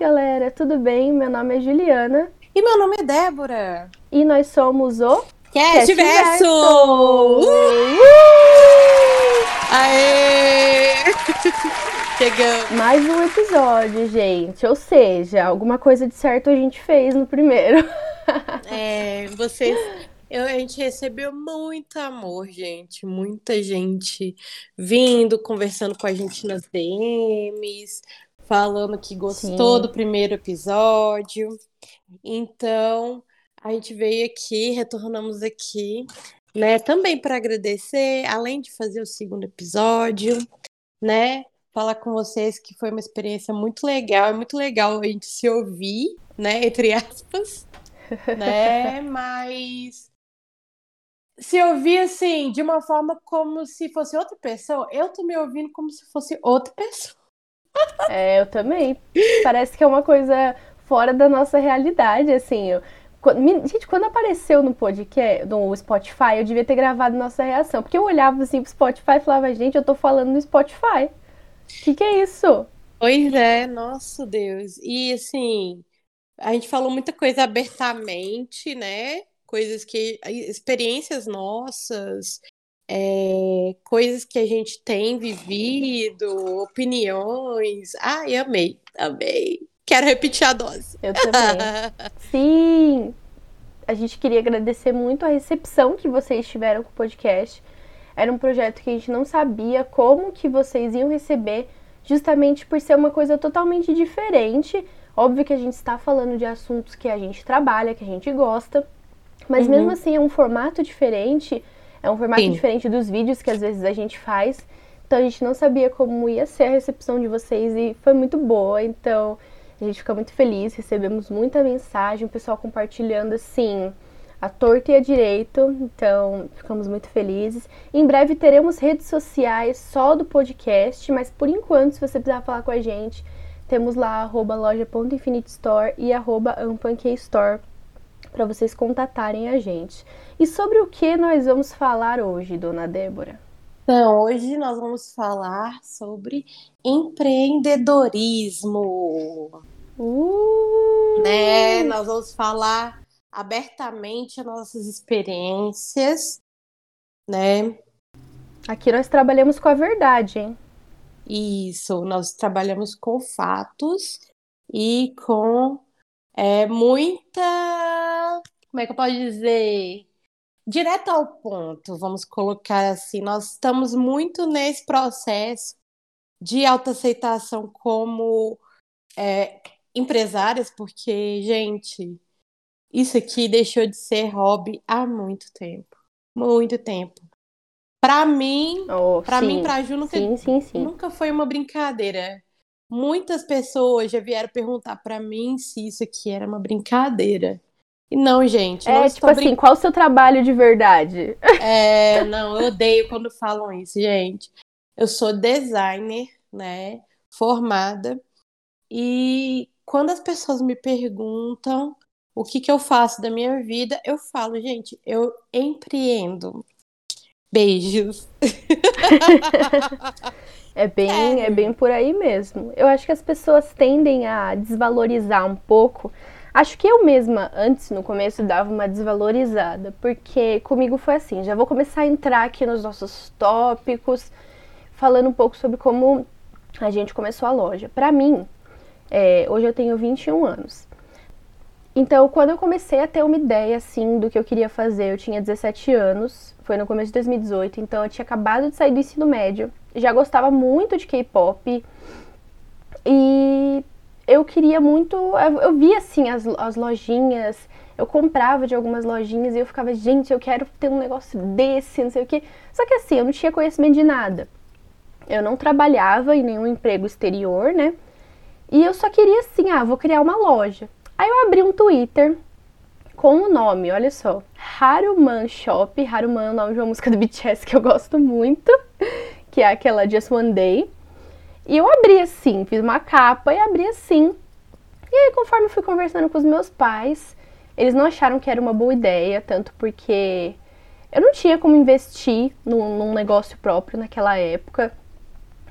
galera, tudo bem? Meu nome é Juliana. E meu nome é Débora. E nós somos o Cast Verso! Uh! Aê! Chegamos. Mais um episódio, gente. Ou seja, alguma coisa de certo a gente fez no primeiro. É, vocês. Eu, a gente recebeu muito amor, gente. Muita gente vindo, conversando com a gente nas DMs, falando que gostou Sim. do primeiro episódio. Então, a gente veio aqui, retornamos aqui, né, também para agradecer, além de fazer o segundo episódio, né, falar com vocês que foi uma experiência muito legal, é muito legal a gente se ouvir, né, entre aspas, né, mas se ouvir assim, de uma forma como se fosse outra pessoa, eu tô me ouvindo como se fosse outra pessoa. É, eu também. Parece que é uma coisa fora da nossa realidade, assim. Eu, gente, quando apareceu no podcast, no Spotify, eu devia ter gravado nossa reação. Porque eu olhava assim pro Spotify e falava, gente, eu tô falando no Spotify. O que, que é isso? Pois é, nosso Deus. E assim, a gente falou muita coisa abertamente, né? Coisas que. experiências nossas, é, coisas que a gente tem vivido, opiniões. Ai, amei, amei. Quero repetir a dose. Eu também. Sim! A gente queria agradecer muito a recepção que vocês tiveram com o podcast. Era um projeto que a gente não sabia como que vocês iam receber, justamente por ser uma coisa totalmente diferente. Óbvio que a gente está falando de assuntos que a gente trabalha, que a gente gosta, mas uhum. mesmo assim é um formato diferente é um formato Sim. diferente dos vídeos que às vezes a gente faz. Então a gente não sabia como ia ser a recepção de vocês e foi muito boa. Então a gente fica muito feliz, recebemos muita mensagem, o pessoal compartilhando assim a torta e a direito. Então ficamos muito felizes. Em breve teremos redes sociais só do podcast, mas por enquanto, se você precisar falar com a gente, temos lá arroba loja.infinitestore e arroba store para vocês contatarem a gente. E sobre o que nós vamos falar hoje, dona Débora? Então, hoje nós vamos falar sobre empreendedorismo. Uh! Né? Nós vamos falar abertamente as nossas experiências, né? Aqui nós trabalhamos com a verdade, hein? Isso, nós trabalhamos com fatos e com é, muita. Como é que eu posso dizer? Direto ao ponto, vamos colocar assim. Nós estamos muito nesse processo de autoaceitação como é, empresárias, porque, gente, isso aqui deixou de ser hobby há muito tempo. Muito tempo. Para mim, oh, para mim, para Ju, nunca, sim, sim, sim. nunca foi uma brincadeira. Muitas pessoas já vieram perguntar para mim se isso aqui era uma brincadeira. E não, gente. É, não tipo assim, qual o seu trabalho de verdade? É, não, eu odeio quando falam isso, gente. Eu sou designer, né? Formada. E quando as pessoas me perguntam o que, que eu faço da minha vida, eu falo, gente, eu empreendo. Beijos. É bem, é. é bem por aí mesmo. Eu acho que as pessoas tendem a desvalorizar um pouco. Acho que eu mesma, antes, no começo, dava uma desvalorizada, porque comigo foi assim. Já vou começar a entrar aqui nos nossos tópicos, falando um pouco sobre como a gente começou a loja. Para mim, é, hoje eu tenho 21 anos. Então, quando eu comecei a ter uma ideia, assim, do que eu queria fazer, eu tinha 17 anos, foi no começo de 2018, então eu tinha acabado de sair do ensino médio já gostava muito de K-pop e eu queria muito. Eu via assim as, as lojinhas, eu comprava de algumas lojinhas e eu ficava, gente, eu quero ter um negócio desse, não sei o que. Só que assim, eu não tinha conhecimento de nada. Eu não trabalhava em nenhum emprego exterior, né? E eu só queria assim, ah, vou criar uma loja. Aí eu abri um Twitter com o nome, olha só, Haruman Shop. Haruman é o nome de uma música do BTS que eu gosto muito que é aquela Just One Day. E eu abri assim, fiz uma capa e abri assim. E aí, conforme fui conversando com os meus pais, eles não acharam que era uma boa ideia, tanto porque eu não tinha como investir num, num negócio próprio naquela época.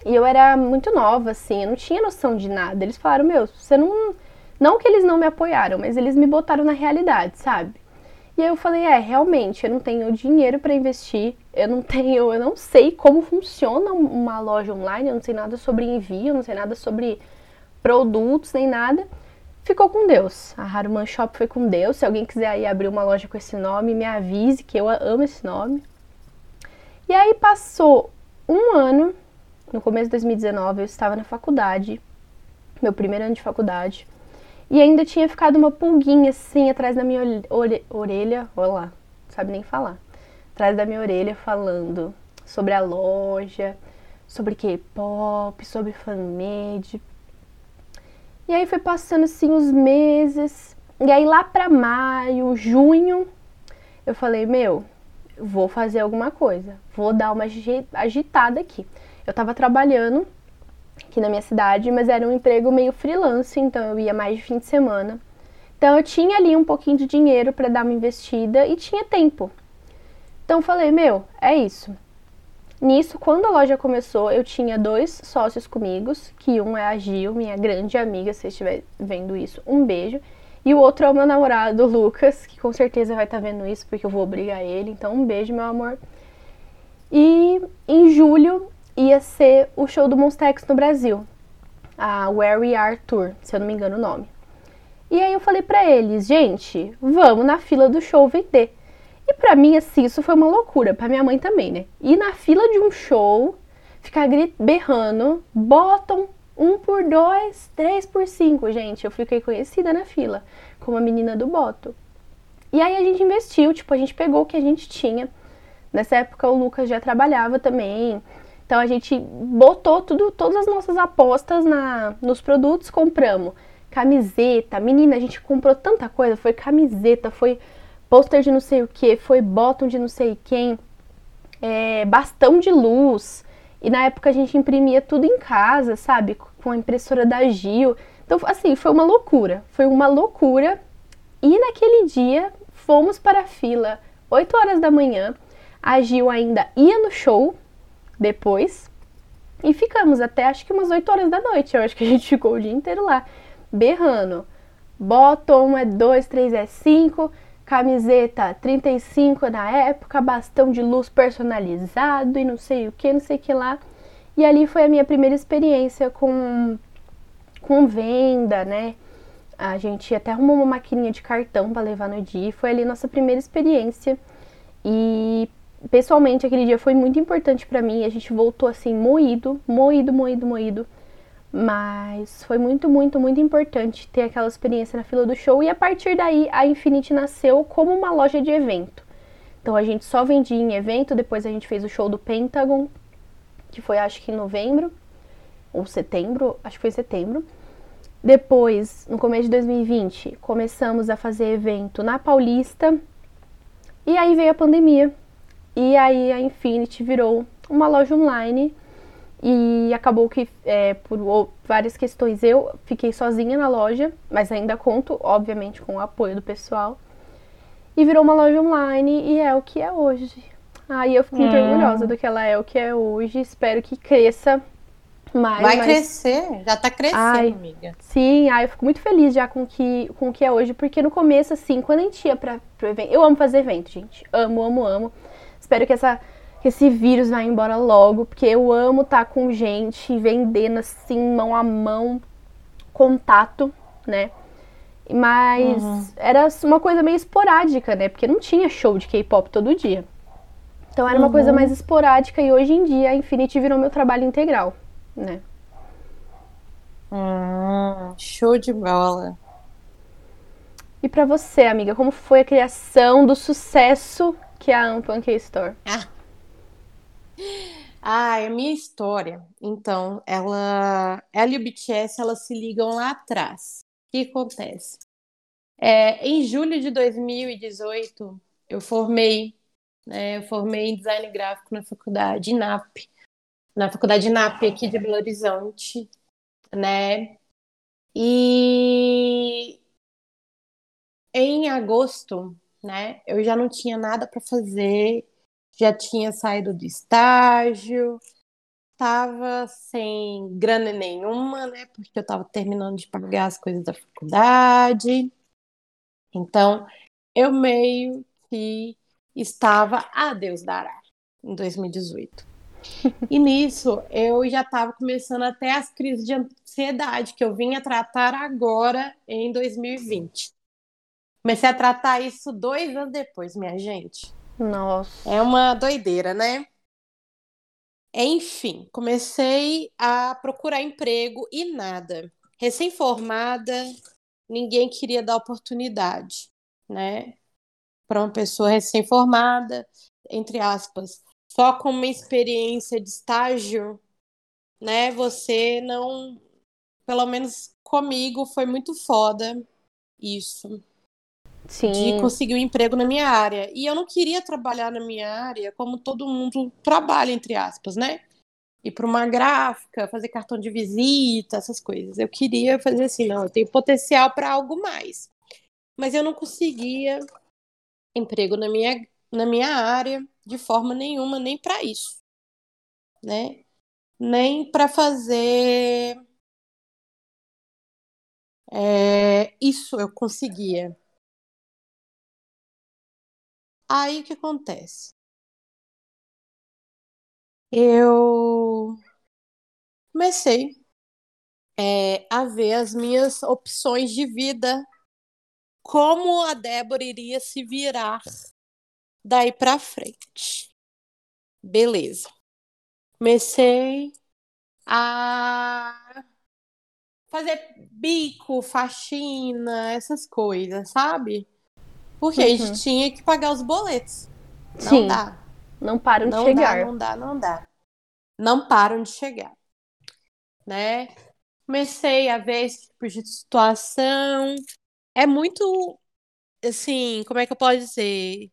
E eu era muito nova, assim, eu não tinha noção de nada. Eles falaram, meu, você não, Não que eles não me apoiaram, mas eles me botaram na realidade, sabe? E eu falei, é, realmente, eu não tenho dinheiro para investir, eu não tenho, eu não sei como funciona uma loja online, eu não sei nada sobre envio, eu não sei nada sobre produtos nem nada. Ficou com Deus. A Haruman Shop foi com Deus. Se alguém quiser aí abrir uma loja com esse nome, me avise que eu amo esse nome. E aí passou um ano, no começo de 2019, eu estava na faculdade, meu primeiro ano de faculdade. E ainda tinha ficado uma pulguinha assim atrás da minha orelha, olha lá, não sabe nem falar. Atrás da minha orelha falando sobre a loja, sobre K-pop, sobre fanmade. E aí foi passando assim os meses. E aí lá para maio, junho, eu falei, meu, vou fazer alguma coisa, vou dar uma agitada aqui. Eu tava trabalhando aqui na minha cidade, mas era um emprego meio freelance, então eu ia mais de fim de semana. Então eu tinha ali um pouquinho de dinheiro para dar uma investida e tinha tempo. Então falei, meu, é isso. Nisso, quando a loja começou, eu tinha dois sócios comigo, que um é a Gil, minha grande amiga, se estiver vendo isso, um beijo. E o outro é o meu namorado, o Lucas, que com certeza vai estar tá vendo isso, porque eu vou obrigar ele. Então, um beijo, meu amor. E em julho ia ser o show do Monstex no Brasil, a Where We Are Tour, se eu não me engano o nome. E aí eu falei para eles, gente, vamos na fila do show vender. E para mim, assim, isso foi uma loucura, para minha mãe também, né? Ir na fila de um show, ficar berrando, botam um por dois, três por cinco, gente. Eu fiquei conhecida na fila como a menina do boto. E aí a gente investiu, tipo, a gente pegou o que a gente tinha. Nessa época o Lucas já trabalhava também, então a gente botou tudo, todas as nossas apostas na, nos produtos, compramos camiseta, menina, a gente comprou tanta coisa, foi camiseta, foi pôster de não sei o que, foi bottom de não sei quem, é, bastão de luz. E na época a gente imprimia tudo em casa, sabe? Com a impressora da Gil. Então, assim, foi uma loucura. Foi uma loucura. E naquele dia fomos para a fila, 8 horas da manhã. A Gil ainda ia no show, depois. E ficamos até acho que umas 8 horas da noite. Eu acho que a gente ficou o dia inteiro lá, berrando. Bottom é 2, 3 é 5, camiseta 35 na época, bastão de luz personalizado e não sei o que, não sei o que lá. E ali foi a minha primeira experiência com, com venda, né? A gente até arrumou uma maquininha de cartão para levar no dia. Foi ali nossa primeira experiência. E pessoalmente aquele dia foi muito importante para mim. A gente voltou assim moído, moído, moído, moído. Mas foi muito, muito, muito importante ter aquela experiência na fila do show e a partir daí a Infinity nasceu como uma loja de evento. Então a gente só vendia em evento, depois a gente fez o show do Pentagon, que foi acho que em novembro ou setembro, acho que foi setembro. Depois, no começo de 2020, começamos a fazer evento na Paulista. E aí veio a pandemia. E aí a Infinity virou uma loja online e acabou que é, por várias questões eu fiquei sozinha na loja, mas ainda conto, obviamente, com o apoio do pessoal. E virou uma loja online e é o que é hoje. Aí eu fico muito hum. orgulhosa do que ela é o que é hoje. Espero que cresça mais. Vai mais... crescer, já tá crescendo, ai, amiga. Sim, ai, eu fico muito feliz já com que, com o que é hoje, porque no começo, assim, quando a gente ia pra, pro evento. Eu amo fazer evento, gente. Amo, amo, amo. Espero que, essa, que esse vírus vá embora logo, porque eu amo estar tá com gente vendendo assim, mão a mão, contato, né? Mas uhum. era uma coisa meio esporádica, né? Porque não tinha show de K-pop todo dia. Então era uma uhum. coisa mais esporádica e hoje em dia a Infinity virou meu trabalho integral, né? Hum, show de bola. E para você, amiga, como foi a criação do sucesso que é a Unpunk Store? Ah. ah, a minha história. Então, ela, ela e o BTS, elas se ligam lá atrás. O que acontece? É, em julho de 2018, eu formei, né, eu formei em design gráfico na faculdade INAP, na faculdade INAP aqui de Belo Horizonte, né? E em agosto né? Eu já não tinha nada para fazer, já tinha saído do estágio, tava sem grana nenhuma, né? Porque eu tava terminando de pagar as coisas da faculdade. Então, eu meio que estava a Deus dará em 2018. E nisso eu já estava começando até as crises de ansiedade que eu vinha tratar agora em 2020. Comecei a tratar isso dois anos depois, minha gente. Nossa. É uma doideira, né? Enfim, comecei a procurar emprego e nada. Recém-formada, ninguém queria dar oportunidade, né? Para uma pessoa recém-formada, entre aspas, só com uma experiência de estágio, né? Você não, pelo menos comigo, foi muito foda isso. Sim. De conseguir um emprego na minha área. E eu não queria trabalhar na minha área como todo mundo trabalha, entre aspas, né? Ir para uma gráfica, fazer cartão de visita, essas coisas. Eu queria fazer assim, não, eu tenho potencial para algo mais. Mas eu não conseguia emprego na minha, na minha área de forma nenhuma, nem para isso, né? Nem para fazer é, isso eu conseguia. Aí o que acontece? Eu comecei é, a ver as minhas opções de vida, como a Débora iria se virar daí para frente. Beleza. Comecei a fazer bico, faxina, essas coisas, sabe? Porque uhum. a gente uhum. tinha que pagar os boletos. Não Sim. dá. Não param não de chegar. Não dá, não dá. Não param de chegar. Né? Comecei a ver esse tipo de situação. É muito, assim, como é que eu posso dizer?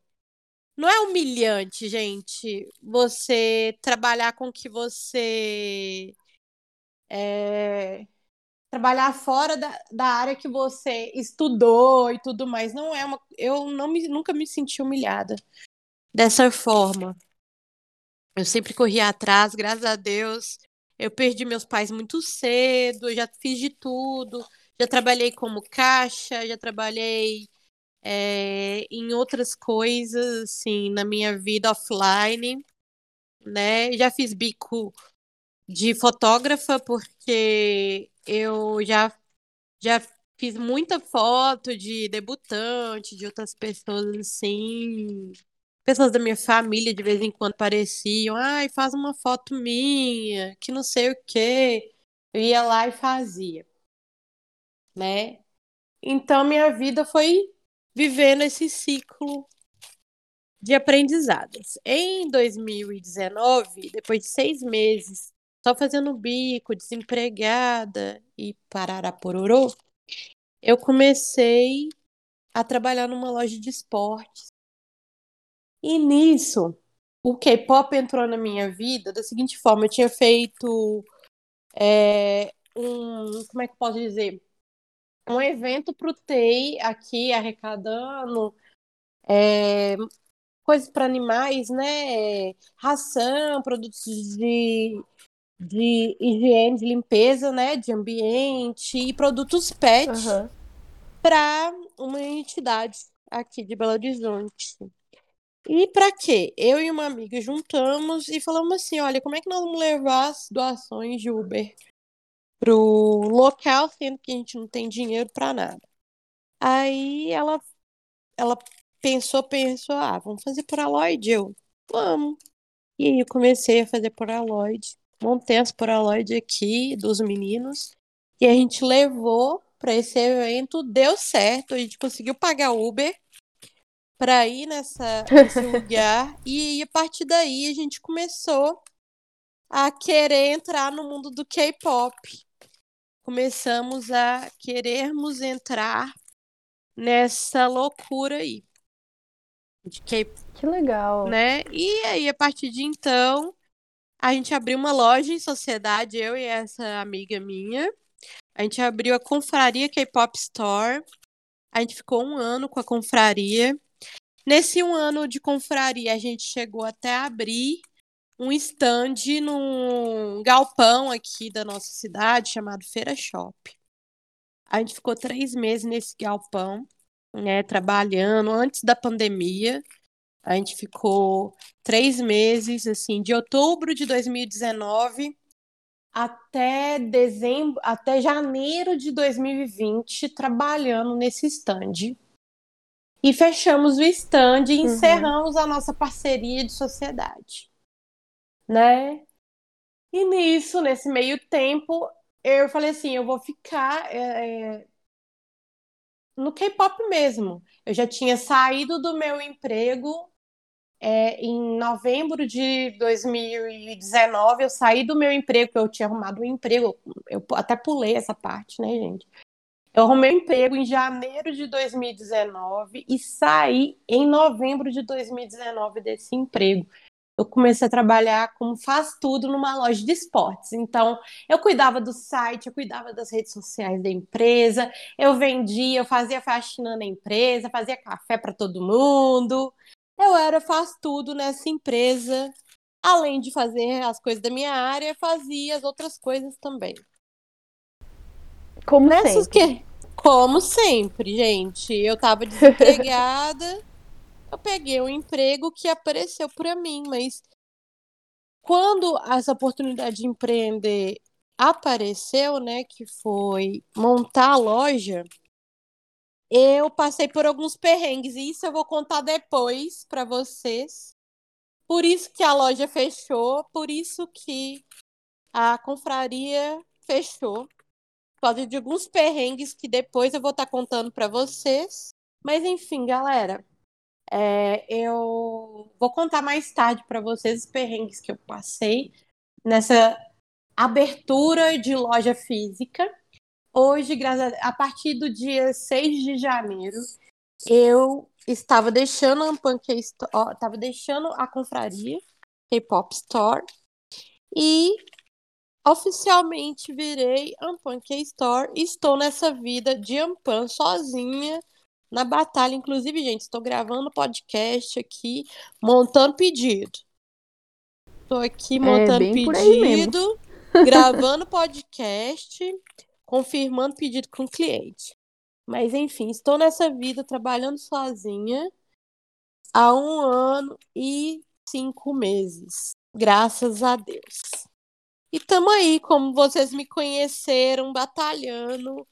Não é humilhante, gente, você trabalhar com que você. É, trabalhar fora da, da área que você estudou e tudo mais. Não é uma. Eu não me, nunca me senti humilhada dessa forma. Eu sempre corri atrás, graças a Deus. Eu perdi meus pais muito cedo, já fiz de tudo. Já trabalhei como caixa, já trabalhei é, em outras coisas, assim, na minha vida offline, né? Já fiz bico de fotógrafa, porque eu já, já fiz muita foto de debutante, de outras pessoas assim. Pessoas da minha família de vez em quando apareciam, ai, faz uma foto minha, que não sei o quê. Eu ia lá e fazia, né? Então minha vida foi vivendo esse ciclo de aprendizados. Em 2019, depois de seis meses só fazendo bico, desempregada e pororô, eu comecei a trabalhar numa loja de esportes. E nisso, o K-pop entrou na minha vida da seguinte forma: eu tinha feito é, um. Como é que posso dizer? um evento para o TEI aqui, arrecadando é, coisas para animais, né? Ração, produtos de, de higiene, de limpeza, né? De ambiente e produtos pet uhum. para uma entidade aqui de Belo Horizonte. E para quê? Eu e uma amiga juntamos e falamos assim: olha, como é que nós vamos levar as doações de Uber pro local, sendo que a gente não tem dinheiro para nada. Aí ela, ela pensou, pensou, ah, vamos fazer por Aloyd? Eu, vamos. E aí eu comecei a fazer por Aloyd. Montei as Polaroid aqui dos meninos. E a gente levou para esse evento, deu certo, a gente conseguiu pagar Uber para ir nessa, nesse lugar. E a partir daí a gente começou a querer entrar no mundo do K-pop começamos a querermos entrar nessa loucura aí. De que, que legal. Né? E aí, a partir de então, a gente abriu uma loja em sociedade, eu e essa amiga minha. A gente abriu a Confraria K-Pop Store. A gente ficou um ano com a confraria. Nesse um ano de confraria, a gente chegou até abrir um stand num galpão aqui da nossa cidade chamado Feira Shop. A gente ficou três meses nesse galpão, né, trabalhando antes da pandemia. A gente ficou três meses, assim, de outubro de 2019 até dezembro, até janeiro de 2020, trabalhando nesse stand. E fechamos o stand e uhum. encerramos a nossa parceria de sociedade né? E nisso, nesse meio tempo, eu falei assim, eu vou ficar é, é no K-pop mesmo. Eu já tinha saído do meu emprego é, em novembro de 2019. Eu saí do meu emprego, eu tinha arrumado um emprego. Eu até pulei essa parte, né, gente? Eu arrumei um emprego em janeiro de 2019 e saí em novembro de 2019 desse emprego eu comecei a trabalhar como faz tudo numa loja de esportes. Então, eu cuidava do site, eu cuidava das redes sociais da empresa, eu vendia, eu fazia faxina na empresa, fazia café para todo mundo. Eu era faz tudo nessa empresa. Além de fazer as coisas da minha área, fazia as outras coisas também. Como Nessas sempre. Que... Como sempre, gente. Eu tava desempregada eu peguei um emprego que apareceu para mim, mas quando essa oportunidade de empreender apareceu, né, que foi montar a loja, eu passei por alguns perrengues e isso eu vou contar depois para vocês. Por isso que a loja fechou, por isso que a confraria fechou. Por causa de alguns perrengues que depois eu vou estar tá contando para vocês. Mas enfim, galera, é, eu vou contar mais tarde para vocês os perrengues que eu passei nessa abertura de loja física. Hoje, a, a partir do dia 6 de janeiro, eu estava deixando a Pancake Store, estava deixando a confraria K-Pop Store e oficialmente virei Ampan K-Store e estou nessa vida de Ampan sozinha na batalha. Inclusive, gente, estou gravando podcast aqui, montando pedido. Estou aqui é, montando é, pedido, gravando podcast, confirmando pedido com o cliente. Mas enfim, estou nessa vida trabalhando sozinha há um ano e cinco meses. Graças a Deus. E tamo aí, como vocês me conheceram, batalhando.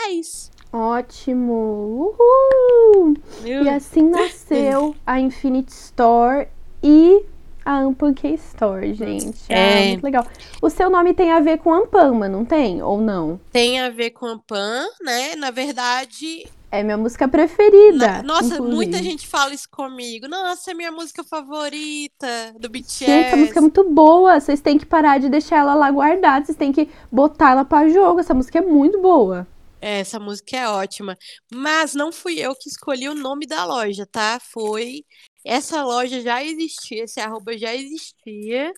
É isso. Ótimo! Uhul! Meu e assim nasceu a Infinite Store e a Ampanque Store, gente. É ah, muito legal. O seu nome tem a ver com Ampama, não tem? Ou não? Tem a ver com Ampam, né? Na verdade. É minha música preferida. Nossa, inclusive. muita gente fala isso comigo. Nossa, é minha música favorita do BTS. Gente, essa música é muito boa. Vocês têm que parar de deixar ela lá guardada. Vocês têm que botar ela para jogo. Essa música é muito boa. É, essa música é ótima. Mas não fui eu que escolhi o nome da loja, tá? Foi. Essa loja já existia, esse arroba já existia.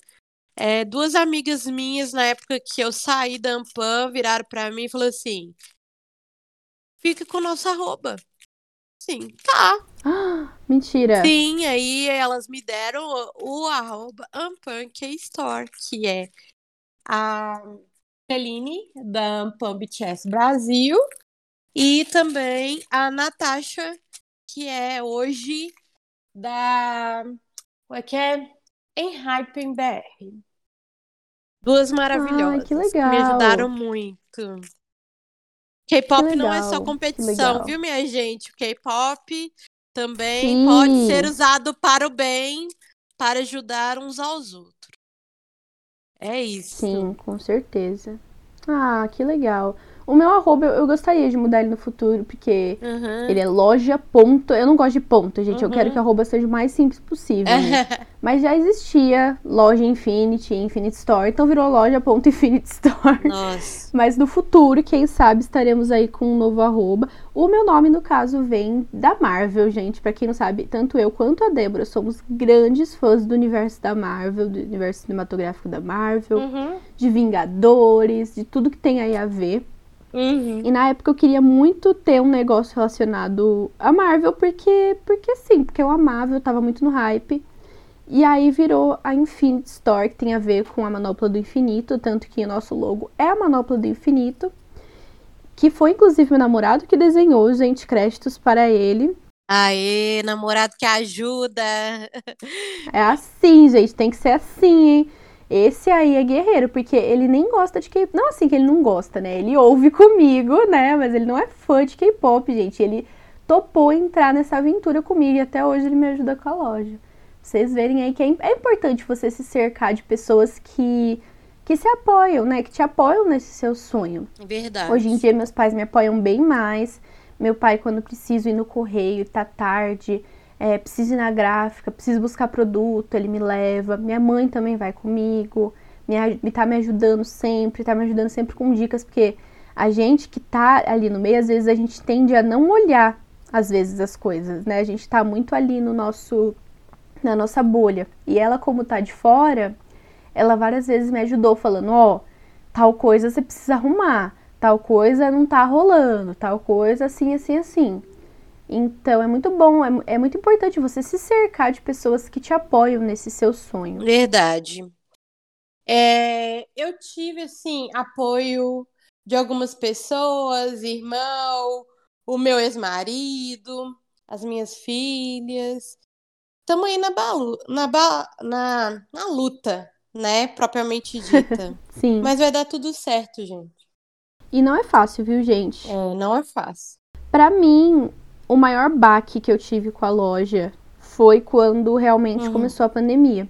É, duas amigas minhas, na época que eu saí da Ampam, viraram para mim e falaram assim: fica com o nosso arroba. Sim, tá. mentira. Sim, aí elas me deram o, o arroba Store, que é a Celine, da Pump Chess Brasil, e também a Natasha, que é hoje da. Como é que é? Em Hype BR. Duas maravilhosas. que legal. Que me ajudaram muito. K-pop não é só competição, viu, minha gente? O K-pop também Sim. pode ser usado para o bem, para ajudar uns aos outros. É isso. Sim, com certeza. Ah, que legal. O meu arroba, eu, eu gostaria de mudar ele no futuro, porque uhum. ele é loja ponto. Eu não gosto de ponto, gente. Uhum. Eu quero uhum. que a arroba seja o mais simples possível. Né? Mas já existia loja Infinity, Infinite Store, então virou loja ponto Infinite Store. Nossa. Mas no futuro, quem sabe, estaremos aí com um novo arroba. O meu nome, no caso, vem da Marvel, gente. Para quem não sabe, tanto eu quanto a Débora somos grandes fãs do universo da Marvel, do universo cinematográfico da Marvel, uhum. de Vingadores, de tudo que tem aí a ver. Uhum. E na época eu queria muito ter um negócio relacionado a Marvel, porque, porque sim, porque eu amava, eu tava muito no hype. E aí virou a Infinite Store, que tem a ver com a manopla do infinito, tanto que o nosso logo é a manopla do infinito, que foi inclusive meu namorado que desenhou, gente, créditos para ele. Aê, namorado que ajuda! É assim, gente, tem que ser assim, hein? Esse aí é guerreiro, porque ele nem gosta de K-pop. Não assim que ele não gosta, né? Ele ouve comigo, né? Mas ele não é fã de K-pop, gente. Ele topou entrar nessa aventura comigo e até hoje ele me ajuda com a loja. Vocês verem aí que é, é importante você se cercar de pessoas que que se apoiam, né? Que te apoiam nesse seu sonho. Verdade. Hoje em dia meus pais me apoiam bem mais. Meu pai, quando preciso ir no correio, tá tarde, é, preciso ir na gráfica, preciso buscar produto, ele me leva. Minha mãe também vai comigo, me, me tá me ajudando sempre, tá me ajudando sempre com dicas, porque a gente que tá ali no meio, às vezes a gente tende a não olhar, às vezes, as coisas, né? A gente tá muito ali no nosso, na nossa bolha. E ela, como tá de fora, ela várias vezes me ajudou, falando: ó, oh, tal coisa você precisa arrumar, tal coisa não tá rolando, tal coisa assim, assim, assim. Então é muito bom, é, é muito importante você se cercar de pessoas que te apoiam nesse seu sonho. Verdade. É, eu tive, assim, apoio de algumas pessoas, irmão, o meu ex-marido, as minhas filhas. Estamos aí na, balu, na, ba, na, na luta, né? Propriamente dita. Sim. Mas vai dar tudo certo, gente. E não é fácil, viu, gente? É, não é fácil. Para mim, o maior baque que eu tive com a loja foi quando realmente uhum. começou a pandemia.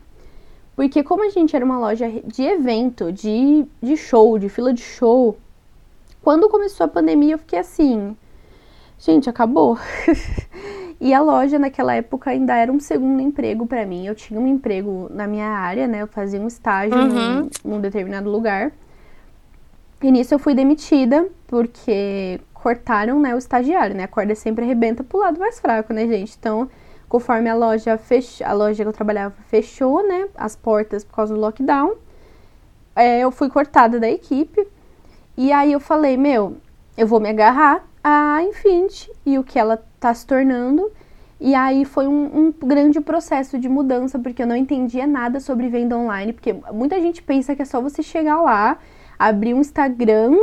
Porque como a gente era uma loja de evento, de, de show, de fila de show, quando começou a pandemia eu fiquei assim, gente, acabou. e a loja naquela época ainda era um segundo emprego para mim. Eu tinha um emprego na minha área, né? Eu fazia um estágio uhum. num, num determinado lugar. E nisso eu fui demitida, porque cortaram, né, o estagiário, né? A corda sempre arrebenta pro lado mais fraco, né, gente? Então, conforme a loja fech... a loja que eu trabalhava fechou, né, as portas por causa do lockdown, é, eu fui cortada da equipe. E aí eu falei, meu, eu vou me agarrar à Infinity e o que ela tá se tornando. E aí foi um, um, grande processo de mudança, porque eu não entendia nada sobre venda online, porque muita gente pensa que é só você chegar lá, abrir um Instagram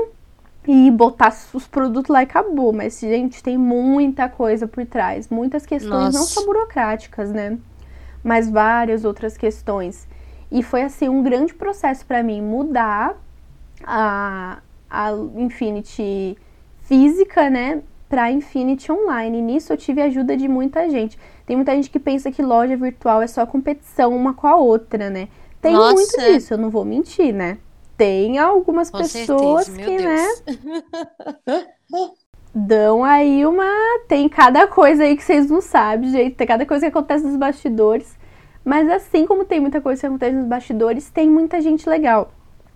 e botar os produtos lá e acabou. Mas, gente, tem muita coisa por trás. Muitas questões, Nossa. não só burocráticas, né? Mas várias outras questões. E foi, assim, um grande processo para mim mudar a, a Infinity física, né? Pra Infinity Online. E nisso eu tive a ajuda de muita gente. Tem muita gente que pensa que loja virtual é só competição uma com a outra, né? Tem Nossa. muito disso, eu não vou mentir, né? Tem algumas Com pessoas certeza, que, né? dão aí uma. Tem cada coisa aí que vocês não sabem, gente. Tem cada coisa que acontece nos bastidores. Mas assim como tem muita coisa que acontece nos bastidores, tem muita gente legal.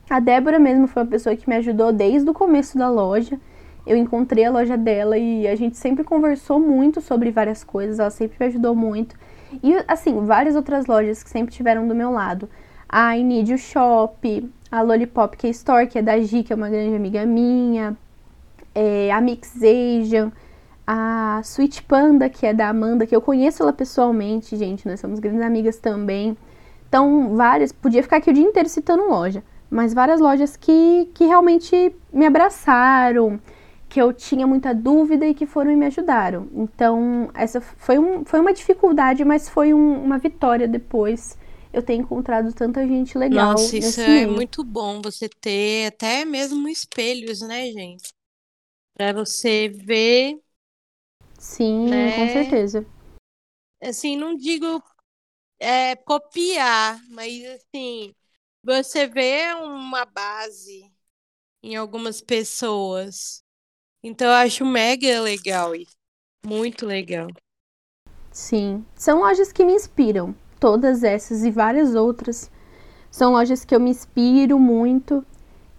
A Débora mesmo foi uma pessoa que me ajudou desde o começo da loja. Eu encontrei a loja dela e a gente sempre conversou muito sobre várias coisas. Ela sempre me ajudou muito. E assim, várias outras lojas que sempre tiveram do meu lado. A I Need You Shop, a Lollipop K-Store, que é da Gi, que é uma grande amiga minha, é, a Mix Asian, a Sweet Panda, que é da Amanda, que eu conheço ela pessoalmente, gente, nós somos grandes amigas também. Então, várias, podia ficar aqui o dia inteiro citando loja, mas várias lojas que, que realmente me abraçaram, que eu tinha muita dúvida e que foram e me ajudaram. Então, essa foi, um, foi uma dificuldade, mas foi um, uma vitória depois eu tenho encontrado tanta gente legal. Nossa, isso é meio. muito bom você ter até mesmo espelhos, né, gente? Pra você ver. Sim, né? com certeza. Assim, não digo é, copiar, mas assim, você vê uma base em algumas pessoas. Então eu acho mega legal isso. Muito legal. Sim. São lojas que me inspiram todas essas e várias outras. São lojas que eu me inspiro muito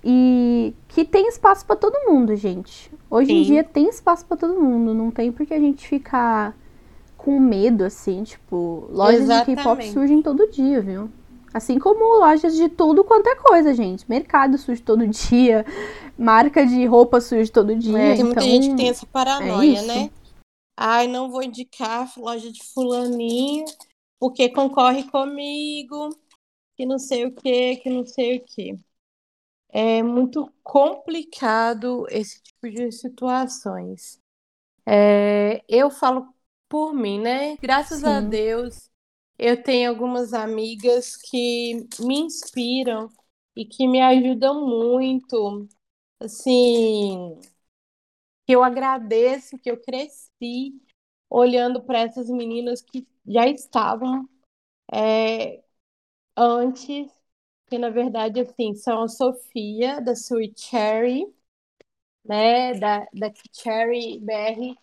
e que tem espaço para todo mundo, gente. Hoje Sim. em dia tem espaço para todo mundo, não tem porque a gente ficar com medo assim, tipo, lojas Exatamente. de K-pop surgem todo dia, viu? Assim como lojas de tudo quanto é coisa, gente. Mercado surge todo dia, marca de roupa surge todo dia. É, tem muita gente que tem essa paranoia, é né? Ai, não vou indicar loja de fulaninho, porque concorre comigo, que não sei o que, que não sei o que. É muito complicado esse tipo de situações. É, eu falo por mim, né? Graças Sim. a Deus, eu tenho algumas amigas que me inspiram e que me ajudam muito. Assim, que eu agradeço, que eu cresci olhando para essas meninas que já estavam é, antes, que na verdade, assim, são a Sofia, da Sweet Cherry, né, da, da Cherry BR,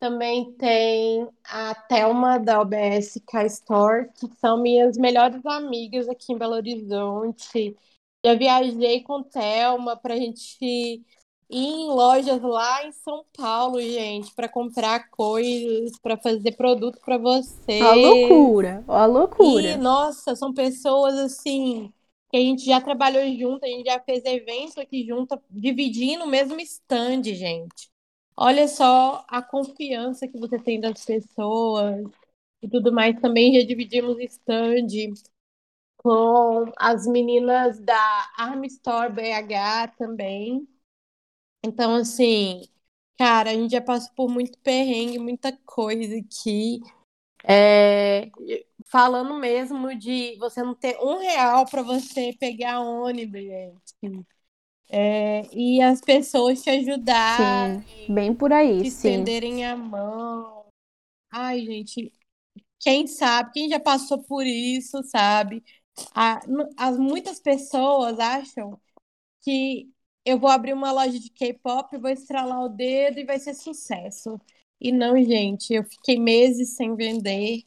também tem a Thelma da OBS K Store, que são minhas melhores amigas aqui em Belo Horizonte. Já viajei com Thelma para a gente ir em lojas lá em São Paulo, gente, para comprar coisas, para fazer produto para você. A loucura, a loucura. E, nossa, são pessoas assim que a gente já trabalhou junto, a gente já fez evento aqui junto, dividindo o mesmo stand, gente. Olha só a confiança que você tem das pessoas e tudo mais. Também já dividimos stand com as meninas da Arm Store BH também. Então, assim, cara, a gente já passou por muito perrengue, muita coisa aqui. É, falando mesmo de você não ter um real para você pegar ônibus, gente. É, e as pessoas te ajudarem. Sim, bem por aí, te sim. estenderem a mão. Ai, gente, quem sabe, quem já passou por isso, sabe? as, muitas pessoas acham que eu vou abrir uma loja de K-pop, vou estralar o dedo e vai ser sucesso. E não, gente, eu fiquei meses sem vender.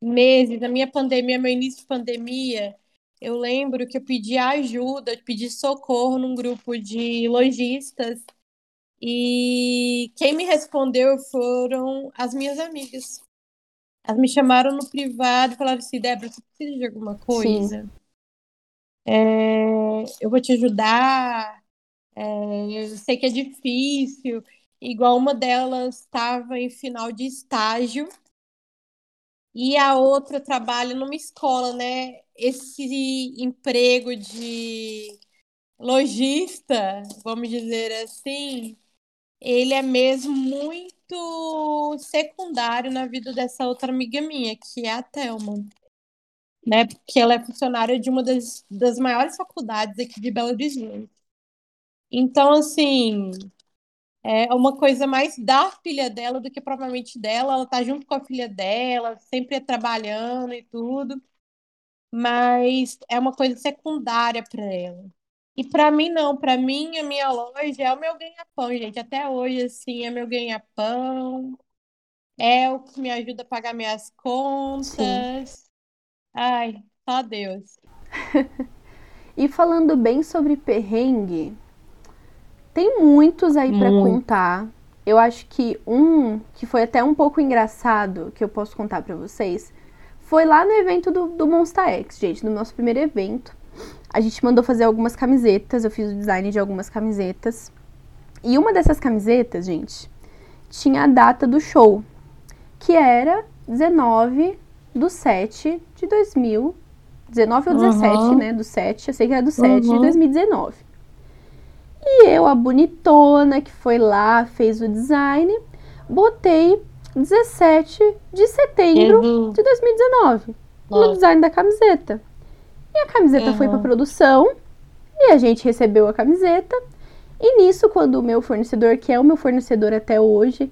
Meses. Na minha pandemia, meu início de pandemia, eu lembro que eu pedi ajuda, pedi socorro num grupo de lojistas e quem me respondeu foram as minhas amigas. Elas me chamaram no privado e falaram assim, Débora, você precisa de alguma coisa? É, eu vou te ajudar. É, eu sei que é difícil. Igual uma delas estava em final de estágio e a outra trabalha numa escola, né? Esse emprego de lojista, vamos dizer assim, ele é mesmo muito secundário na vida dessa outra amiga minha, que é a Thelma. Né? Porque ela é funcionária de uma das, das maiores faculdades aqui de Belo Horizonte. Então, assim, é uma coisa mais da filha dela do que propriamente dela. Ela tá junto com a filha dela, sempre trabalhando e tudo, mas é uma coisa secundária para ela. E para mim não, para mim a minha loja é o meu ganha-pão, gente. Até hoje assim é meu ganha-pão. É o que me ajuda a pagar minhas contas. Sim. Ai, só Deus. e falando bem sobre perrengue, tem muitos aí para contar. Eu acho que um que foi até um pouco engraçado que eu posso contar para vocês foi lá no evento do, do Monster X, gente, no nosso primeiro evento. A gente mandou fazer algumas camisetas, eu fiz o design de algumas camisetas. E uma dessas camisetas, gente, tinha a data do show, que era 19 do 7 de 2000. 19 ou 17, uhum. né? Do 7, eu sei que era do 7 uhum. de 2019. E eu, a bonitona que foi lá, fez o design, botei 17 de setembro uhum. de 2019 no design da camiseta. E a camiseta uhum. foi para produção e a gente recebeu a camiseta. E nisso, quando o meu fornecedor, que é o meu fornecedor até hoje,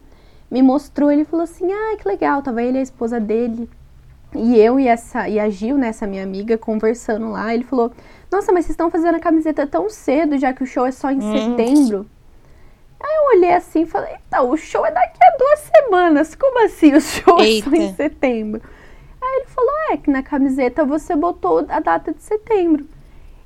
me mostrou, ele falou assim: "Ah, que legal". Tava ele e a esposa dele e eu e essa e a Gil, né, essa minha amiga, conversando lá. Ele falou: nossa, mas vocês estão fazendo a camiseta tão cedo, já que o show é só em hum. setembro. Aí eu olhei assim e falei, então, o show é daqui a duas semanas. Como assim o show é só em setembro? Aí ele falou, é que na camiseta você botou a data de setembro.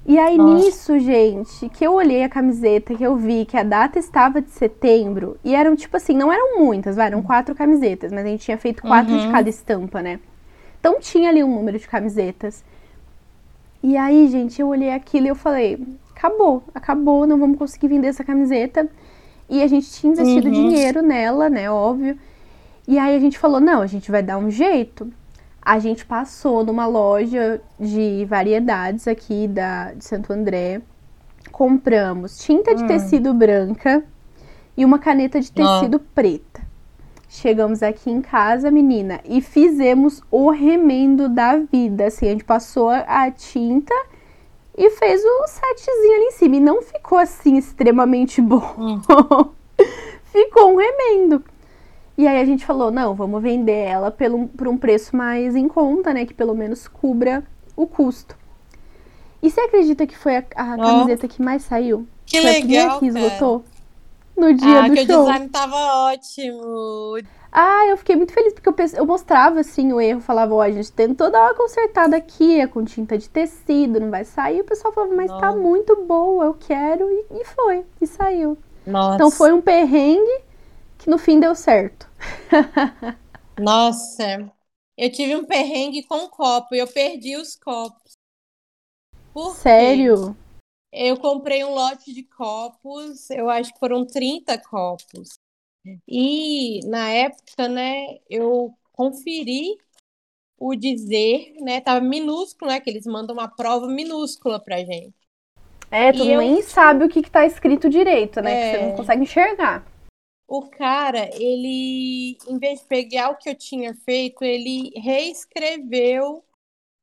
E aí Nossa. nisso, gente, que eu olhei a camiseta, que eu vi que a data estava de setembro, e eram tipo assim, não eram muitas, vai, eram quatro camisetas, mas a gente tinha feito quatro uhum. de cada estampa, né? Então tinha ali um número de camisetas. E aí, gente, eu olhei aquilo e eu falei: acabou, acabou, não vamos conseguir vender essa camiseta. E a gente tinha investido uhum. dinheiro nela, né? Óbvio. E aí a gente falou: não, a gente vai dar um jeito. a gente passou numa loja de variedades aqui da, de Santo André. Compramos tinta de Hum. tecido branca e uma caneta de tecido preta. Chegamos aqui em casa, menina, e fizemos o remendo da vida. Assim, a gente passou a tinta e fez o setzinho ali em cima. E não ficou assim extremamente bom. Hum. ficou um remendo. E aí a gente falou, não, vamos vender ela pelo, por um preço mais em conta, né? Que pelo menos cubra o custo. E você acredita que foi a, a Ó. camiseta que mais saiu? Que foi a primeira legal, que cara. No dia Ah, do que o design tava ótimo. Ah, eu fiquei muito feliz porque eu, eu mostrava assim o erro, falava, ó, a gente tentou dar uma consertada aqui, é com tinta de tecido, não vai sair. O pessoal falava, mas tá Nossa. muito boa, eu quero, e, e foi, e saiu. Nossa. Então foi um perrengue que no fim deu certo. Nossa, eu tive um perrengue com copo e eu perdi os copos. Por quê? Sério? Eu comprei um lote de copos, eu acho que foram 30 copos. E na época, né, eu conferi o dizer, né, tava minúsculo, né, que eles mandam uma prova minúscula pra gente. É, tu E eu- nem sabe o que, que tá escrito direito, né? Que você É. não consegue enxergar. O cara, ele, em vez de pegar o que eu tinha feito, ele reescreveu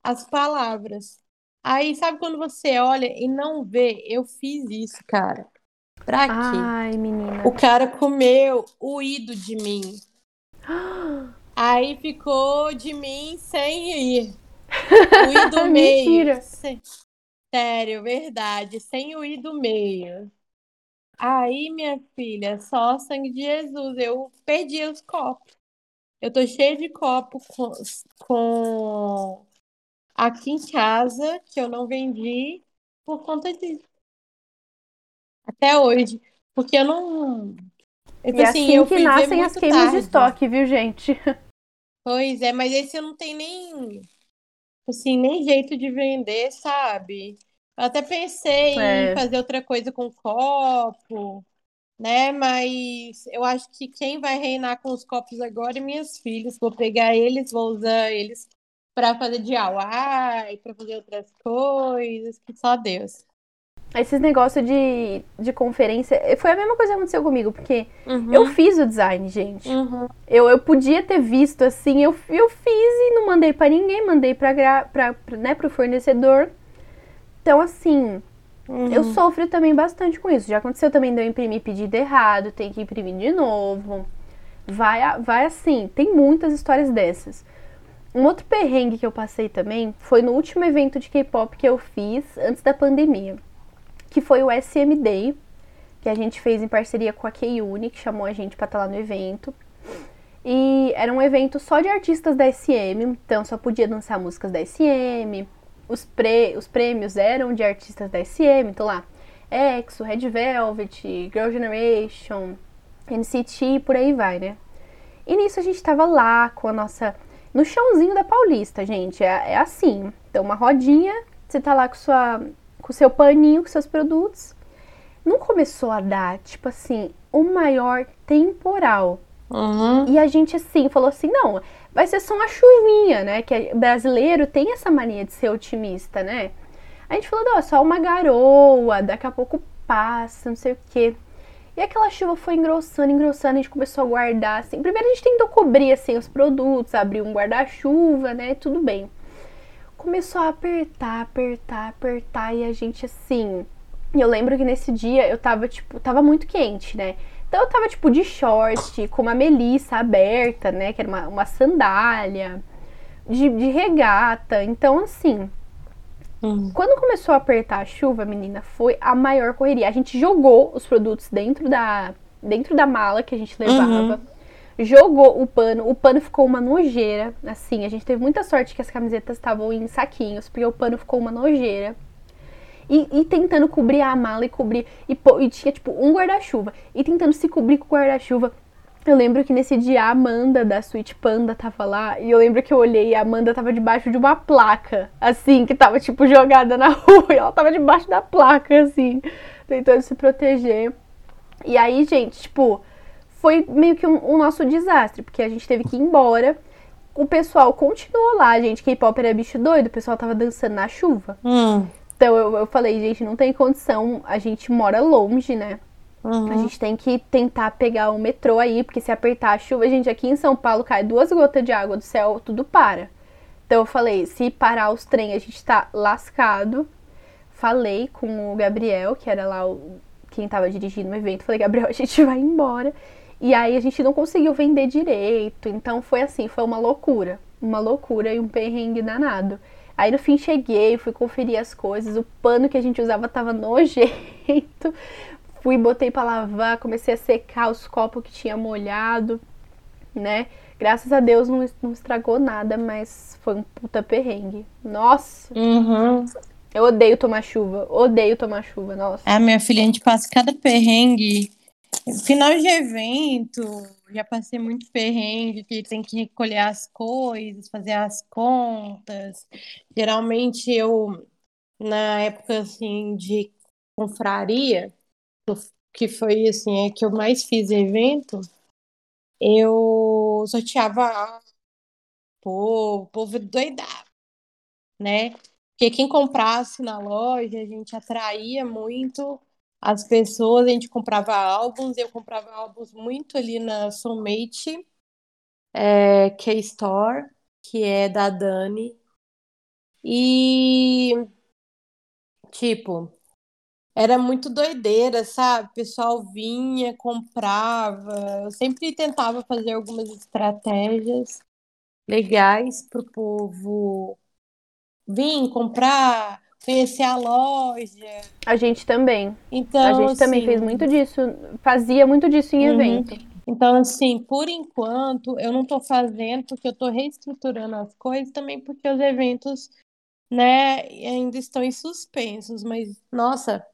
as palavras. Aí, sabe quando você olha e não vê? Eu fiz isso, cara. Pra quê? Ai, menina. O cara comeu o ido de mim. Aí ficou de mim sem ir. O i do meio. Mentira. Sério, verdade. Sem o i do meio. Aí, minha filha, só sangue de Jesus. Eu perdi os copos. Eu tô cheia de copo com, com aqui em casa que eu não vendi por conta disso. Até hoje. Porque eu não. Eu, E assim, eu que nascem as queimas de tarde. estoque, viu, gente? Pois é, mas esse eu não tenho nem, assim, nem jeito de vender, sabe? Eu até pensei É. em fazer outra coisa com copo, né? Mas eu acho que quem vai reinar com os copos agora é minhas filhas. Vou pegar eles, vou usar eles para fazer DIY, para fazer outras coisas, que só Deus. Esses negócios de, de conferência. Foi a mesma coisa que aconteceu comigo, porque Uhum, eu fiz o design, gente. uhum. Eu, eu podia ter visto assim, eu, eu fiz e não mandei pra ninguém, mandei pra, gra- pra, pra, né, pro fornecedor. Então, assim, eu Uhum. sofro também bastante com isso. Já aconteceu também de eu imprimir pedido errado, tem que imprimir de novo. Vai, vai assim, tem muitas histórias dessas. Um outro perrengue que eu passei também foi no último evento de K-pop que eu fiz antes da pandemia, que foi o SM Day, que a gente fez em parceria com a K-Uni, que chamou a gente pra estar lá no evento. E era um evento só de artistas da SM, então só podia dançar músicas da SM. Os, pre, os prêmios eram de artistas da SM, então lá, EXO, Red Velvet, Girl Generation, NCT, por aí vai, né? E nisso a gente tava lá com a nossa. No chãozinho da Paulista, gente. É, é assim. Então, uma rodinha, você tá lá com sua com seu paninho, com seus produtos. Não começou a dar, tipo assim, o maior temporal. Uhum. E a gente, assim, falou assim: não, vai ser só uma chuvinha, né? Que é- brasileiro tem essa mania de ser otimista, né? A gente falou: não, é só uma garoa, daqui a pouco passa, não sei o quê. E aquela chuva foi engrossando, engrossando, a gente começou a guardar, assim. Primeiro a gente tentou cobrir, assim, os produtos, abrir um guarda-chuva, né? Tudo bem. Começou a apertar, apertar, apertar, e a gente, assim. Eu lembro que nesse dia eu tava, tipo, tava muito quente, né? Então eu tava, tipo, de short, com uma melissa aberta, né? Que era uma, uma sandália, de, de regata. Então, assim, Uhum. quando começou a apertar a chuva, menina, foi a maior correria. A gente jogou os produtos dentro da, dentro da mala que a gente levava. Jogou o pano, o pano ficou uma nojeira. Assim, a gente teve muita sorte que as camisetas estavam em saquinhos, porque o pano ficou uma nojeira. E, e tentando cobrir a mala e cobrir. E, e tinha, tipo, um guarda-chuva. E tentando se cobrir com o guarda-chuva. Eu lembro que nesse dia a Amanda da Sweet Panda tava lá. E eu lembro que eu olhei e a Amanda tava debaixo de uma placa. Assim, que tava, tipo, jogada na rua. E ela tava debaixo da placa, assim. Tentando se proteger. E aí, gente, tipo, foi meio que um- o nosso desastre. Porque a gente teve que ir embora. o pessoal continuou lá, gente. K-pop era bicho doido, o pessoal tava dançando na chuva. Hum. Então eu, eu falei, gente, não tem condição, a gente mora longe, né? Uhum. A gente tem que tentar pegar o metrô aí, porque se apertar a chuva, gente, aqui em São Paulo cai duas gotas de água do céu, tudo para. Então eu falei, se parar os trem, a gente tá lascado. Falei com o Gabriel, que era lá o, quem tava dirigindo o evento. Falei, Gabriel, a gente vai embora. E aí a gente não conseguiu vender direito. Então foi assim, foi uma loucura. Uma loucura e um perrengue danado. Aí no fim cheguei, fui conferir as coisas. O pano que a gente usava tava nojento. Fui, botei para lavar, comecei a secar os copos que tinha molhado, né? Graças a Deus não, não estragou nada, mas foi um puta perrengue. Nossa! Uhum. Eu odeio tomar chuva, odeio tomar chuva, nossa. Ah, minha filha, a gente passa cada perrengue. Final de evento, já passei muito perrengue, que tem que recolher as coisas, fazer as contas. Geralmente eu, na época assim de confraria, que foi assim, é que eu mais fiz evento, eu sorteava povo, povo doidado, né? Porque quem comprasse na loja, a gente atraía muito as pessoas, a gente comprava álbuns, eu comprava álbuns muito ali na Soulmate, é, K-Store, que é da Dani. E, tipo, era muito doideira, sabe? O pessoal vinha, comprava. Eu sempre tentava fazer algumas estratégias legais para o povo vir comprar, conhecer a loja. A gente também. Então, a gente assim, também fez muito disso, fazia muito disso em Uhum. evento. Então, assim, por enquanto, eu não estou fazendo porque eu estou reestruturando as coisas, também porque os eventos, né, ainda estão em suspensos. Mas, nossa,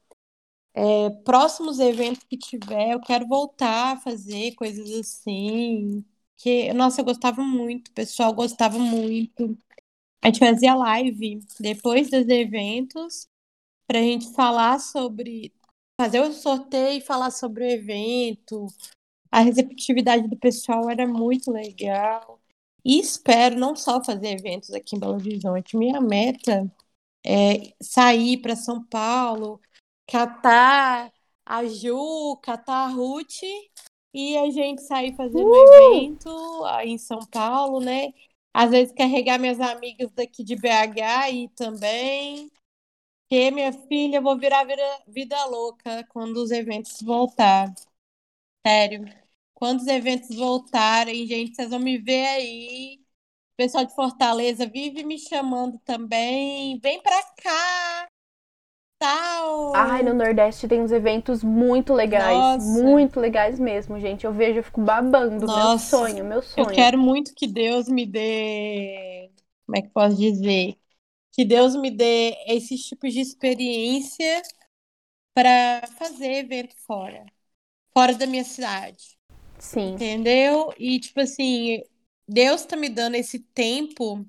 é, próximos eventos que tiver, eu quero voltar a fazer coisas assim. Que, nossa, eu gostava muito, o pessoal gostava muito. A gente fazia live depois dos eventos para a gente falar sobre, fazer o sorteio e falar sobre o evento. A receptividade do pessoal era muito legal. E espero não só fazer eventos aqui em Belo Horizonte. Minha meta é sair para São Paulo, catar a Ju, catar a Ruth e a gente sair fazendo um evento em São Paulo, né? Às vezes carregar minhas amigas daqui de BH aí também. Porque, minha filha, eu vou virar vida, vida louca quando os eventos voltar. Sério. Quando os eventos voltarem, gente, vocês vão me ver aí. O pessoal de Fortaleza vive me chamando também. Vem pra cá. Tal. Ai, no Nordeste tem uns eventos muito legais, Nossa. muito legais mesmo, gente. Eu vejo, eu fico babando. Meu Nossa. sonho, meu Eu sonho. quero muito que Deus me dê. Como é que posso dizer? Que Deus me dê esses tipos de experiência para fazer evento fora. Fora da minha cidade. Sim, Entendeu? E, tipo assim, Deus tá me dando esse tempo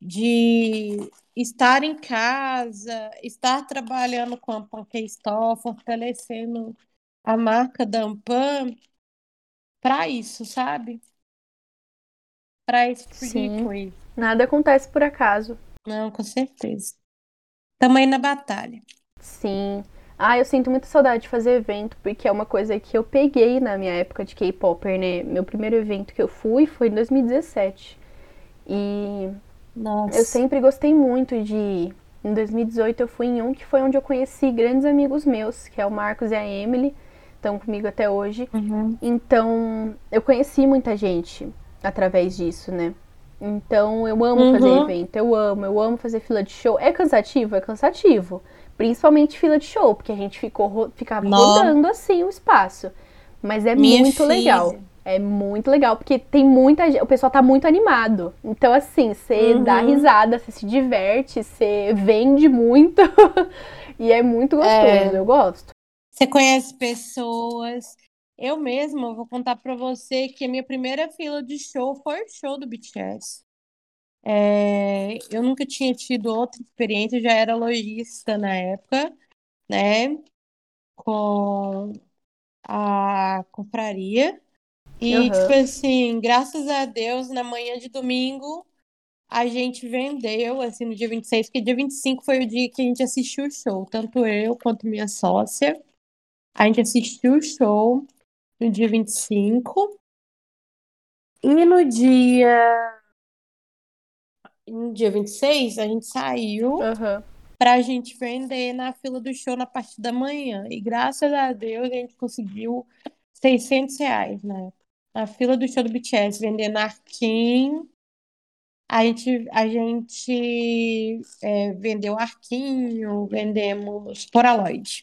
de estar em casa, estar trabalhando com a Panque Store, fortalecendo a marca da Ampam para isso, sabe? Para esse tipo Sim. nada acontece por acaso. Não, com certeza. Também na batalha. Sim. Ah, eu sinto muita saudade de fazer evento, porque é uma coisa que eu peguei na minha época de K-Popper, né? Meu primeiro evento que eu fui foi em 2017. E Nossa. eu sempre gostei muito de ir. Em 2018 eu fui em um que foi onde eu conheci grandes amigos meus, que é o Marcos e a Emily, estão comigo até hoje. Uhum. Então, eu conheci muita gente através disso, né? Então, eu amo Uhum. fazer evento, eu amo, eu amo fazer fila de show. É cansativo? É cansativo. Principalmente fila de show, porque a gente ficou, ficava rodando assim o espaço. Mas é Minha muito filha. legal. É muito legal, porque tem muita gente, o pessoal tá muito animado. Então, assim, você Uhum. dá risada, você se diverte, você vende muito. e é muito gostoso, É. eu gosto. Você conhece pessoas. Eu mesma vou contar pra você que a minha primeira fila de show foi o show do BTS. É, eu nunca tinha tido outra experiência, eu já era lojista na época, né? Com a confraria. E, uhum. tipo assim, graças a Deus, na manhã de domingo, a gente vendeu, assim, no dia 26, porque dia 25 foi o dia que a gente assistiu o show. Tanto eu quanto minha sócia. A gente assistiu o show no dia 25. E no dia. No dia 26, a gente saiu uhum. pra gente vender na fila do show na parte da manhã. E graças a Deus a gente conseguiu 600 reais né? Na fila do show do BTS, vendendo Arquim. A gente, a gente é, vendeu Arquinho, vendemos Poraloid.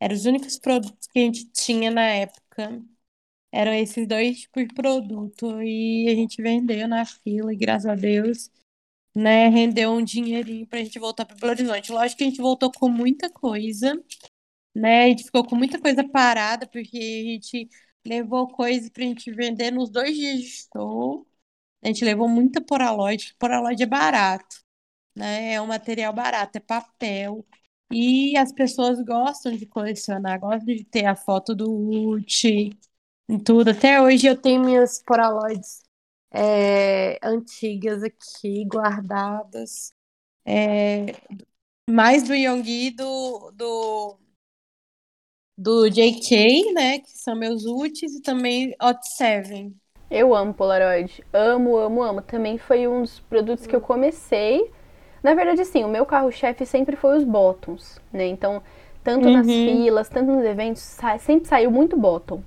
Eram os únicos produtos que a gente tinha na época. Eram esses dois tipos de produto. E a gente vendeu na fila, e graças a Deus, né, rendeu um dinheirinho pra gente voltar para Belo Horizonte. Lógico que a gente voltou com muita coisa, né? A gente ficou com muita coisa parada, porque a gente levou coisa pra gente vender nos dois dias de show. A gente levou muita Polaroid, Polaroid é barato, né? É um material barato, é papel. E as pessoas gostam de colecionar, gostam de ter a foto do Uchi e tudo. Até hoje eu tenho minhas Polaroids é, antigas aqui, guardadas. É, mais do Yonggi do, do, do JK, né? Que são meus Uchis, e também Hot Seven. Eu amo Polaroid. Amo, amo, amo. Também foi um dos produtos que eu comecei na verdade, sim, o meu carro-chefe sempre foi os bottoms, né? Então, tanto uhum. nas filas, tanto nos eventos, sempre saiu muito bottom.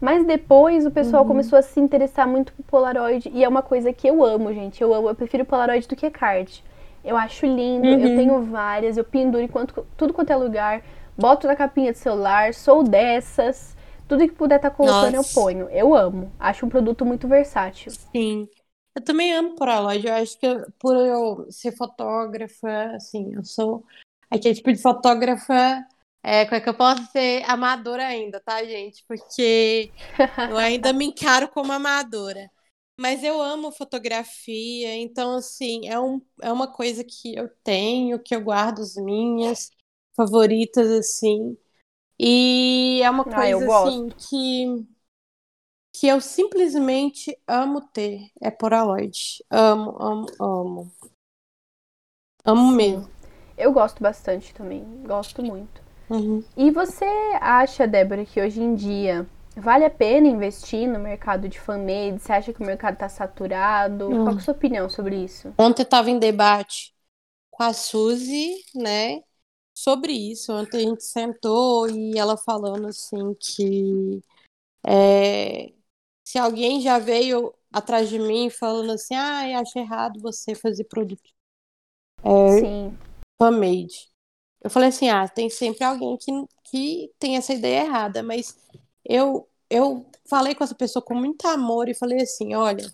Mas depois o pessoal uhum. começou a se interessar muito por Polaroid e é uma coisa que eu amo, gente. Eu amo, eu prefiro Polaroid do que card. Eu acho lindo, uhum. eu tenho várias, eu penduro em quanto, tudo quanto é lugar, boto na capinha de celular, sou dessas. Tudo que puder estar tá colocando Nossa. eu ponho. Eu amo. Acho um produto muito versátil. Sim. Eu também amo Polaroid. Eu acho que eu, por eu ser fotógrafa, assim, eu sou aquele tipo de fotógrafa. É, como é que eu posso ser amadora ainda, tá, gente? Porque eu ainda me encaro como amadora. Mas eu amo fotografia, então, assim, é, um, é uma coisa que eu tenho, que eu guardo as minhas favoritas, assim. E é uma ah, coisa, ah, assim, que que eu simplesmente amo ter é Polaroid. Amo, amo, amo. Amo Sim. mesmo. Eu gosto bastante também, gosto muito. Uhum. E você acha, Débora, que hoje em dia vale a pena investir no mercado de fan-made? Você acha que o mercado está saturado? Uhum. Qual é a sua opinião sobre isso? Ontem eu estava em debate com a Suzy, né, sobre isso. Ontem a gente sentou e ela falando assim que é, se alguém já veio atrás de mim falando assim, ah, acho errado você fazer produto é, Sim. fan-made. Eu falei assim, ah, tem sempre alguém que, que tem essa ideia errada, mas eu, eu falei com essa pessoa com muito amor e falei assim, olha,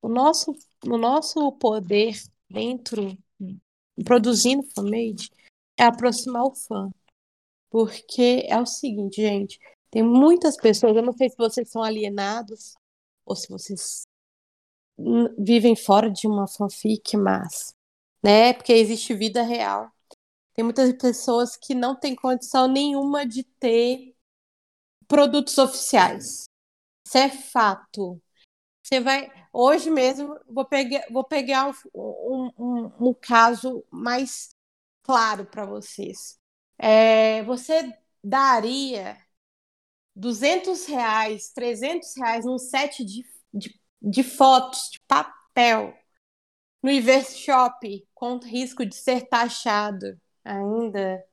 o nosso, o nosso poder dentro, produzindo fan-made, é aproximar o fã. Porque é o seguinte, gente, tem muitas pessoas, eu não sei se vocês são alienados ou se vocês vivem fora de uma fanfic, mas, né? Porque existe vida real. Tem muitas pessoas que não têm condição nenhuma de ter produtos oficiais. Isso é fato. Você vai. Hoje mesmo, vou pegar, vou pegar um, um, um caso mais claro para vocês. É, você daria 200 reais, 300 reais num set de, de, de fotos de papel no Inverse Shop com risco de ser taxado ainda,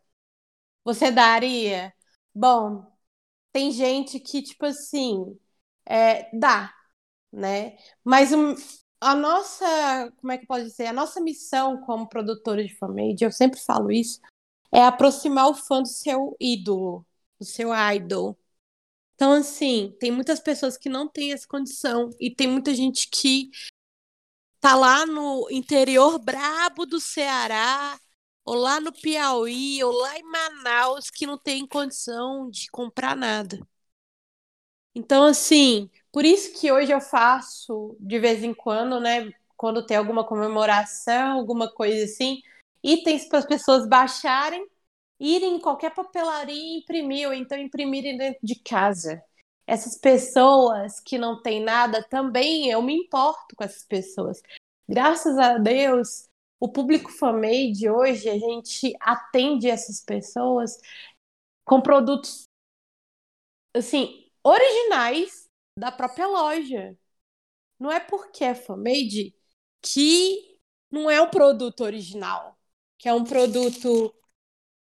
você daria? Bom, tem gente que, tipo assim, é, dá, né? Mas a nossa, como é que pode dizer? A nossa missão como produtora de fanmade, eu sempre falo isso, é aproximar o fã do seu ídolo, do seu idol. Então, assim, tem muitas pessoas que não têm essa condição e tem muita gente que tá lá no interior brabo do Ceará, ou lá no Piauí, ou lá em Manaus, que não tem condição de comprar nada. Então, assim, por isso que hoje eu faço de vez em quando, né? Quando tem alguma comemoração, alguma coisa assim, itens para as pessoas baixarem ir em qualquer papelaria e imprimir, ou então imprimirem dentro de casa. essas pessoas que não têm nada também, eu me importo com essas pessoas. Graças a Deus, o público fan-made hoje, a gente atende essas pessoas com produtos, assim, originais da própria loja. Não é porque é fan-made que não é um produto original, que é um produto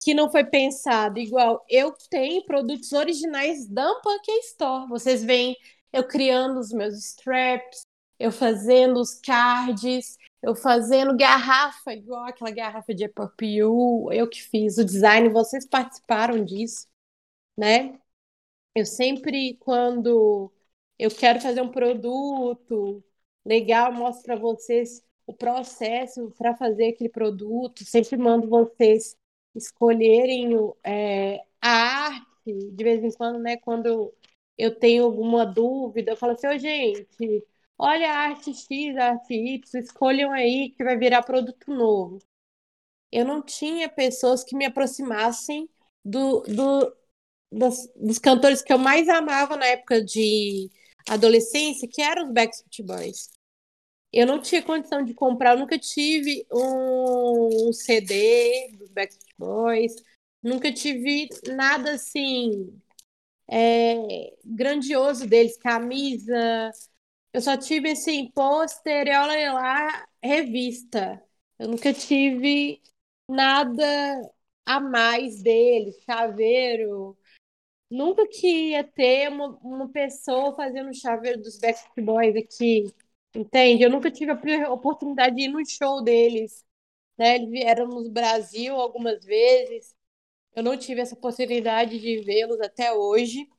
que não foi pensado igual. Eu tenho produtos originais da Unpunk Store. Vocês veem eu criando os meus straps, eu fazendo os cards, eu fazendo garrafa, igual aquela garrafa de Epopiu, eu que fiz o design, vocês participaram disso, né? Eu sempre, quando eu quero fazer um produto legal, mostro para vocês o processo para fazer aquele produto, sempre mando vocês escolherem é, a arte, de vez em quando, né, quando eu tenho alguma dúvida, eu falo assim, ô oh, gente, olha a arte X, a arte Y, escolham aí que vai virar produto novo. Eu não tinha pessoas que me aproximassem do, do, dos, dos cantores que eu mais amava na época de adolescência, que eram os Backstreet Boys. Eu não tinha condição de comprar, eu nunca tive um, CD dos Backstreet Boys, nunca tive nada assim é, grandioso deles, camisa. Eu só tive assim, pôster e olha lá, revista. Eu nunca tive nada a mais deles, chaveiro. Nunca que ia ter uma, uma pessoa fazendo chaveiro dos Backstreet Boys aqui Entende? Eu nunca tive a oportunidade de ir no show deles. Né? Eles vieram no Brasil algumas vezes. Eu não tive essa possibilidade de vê-los até hoje.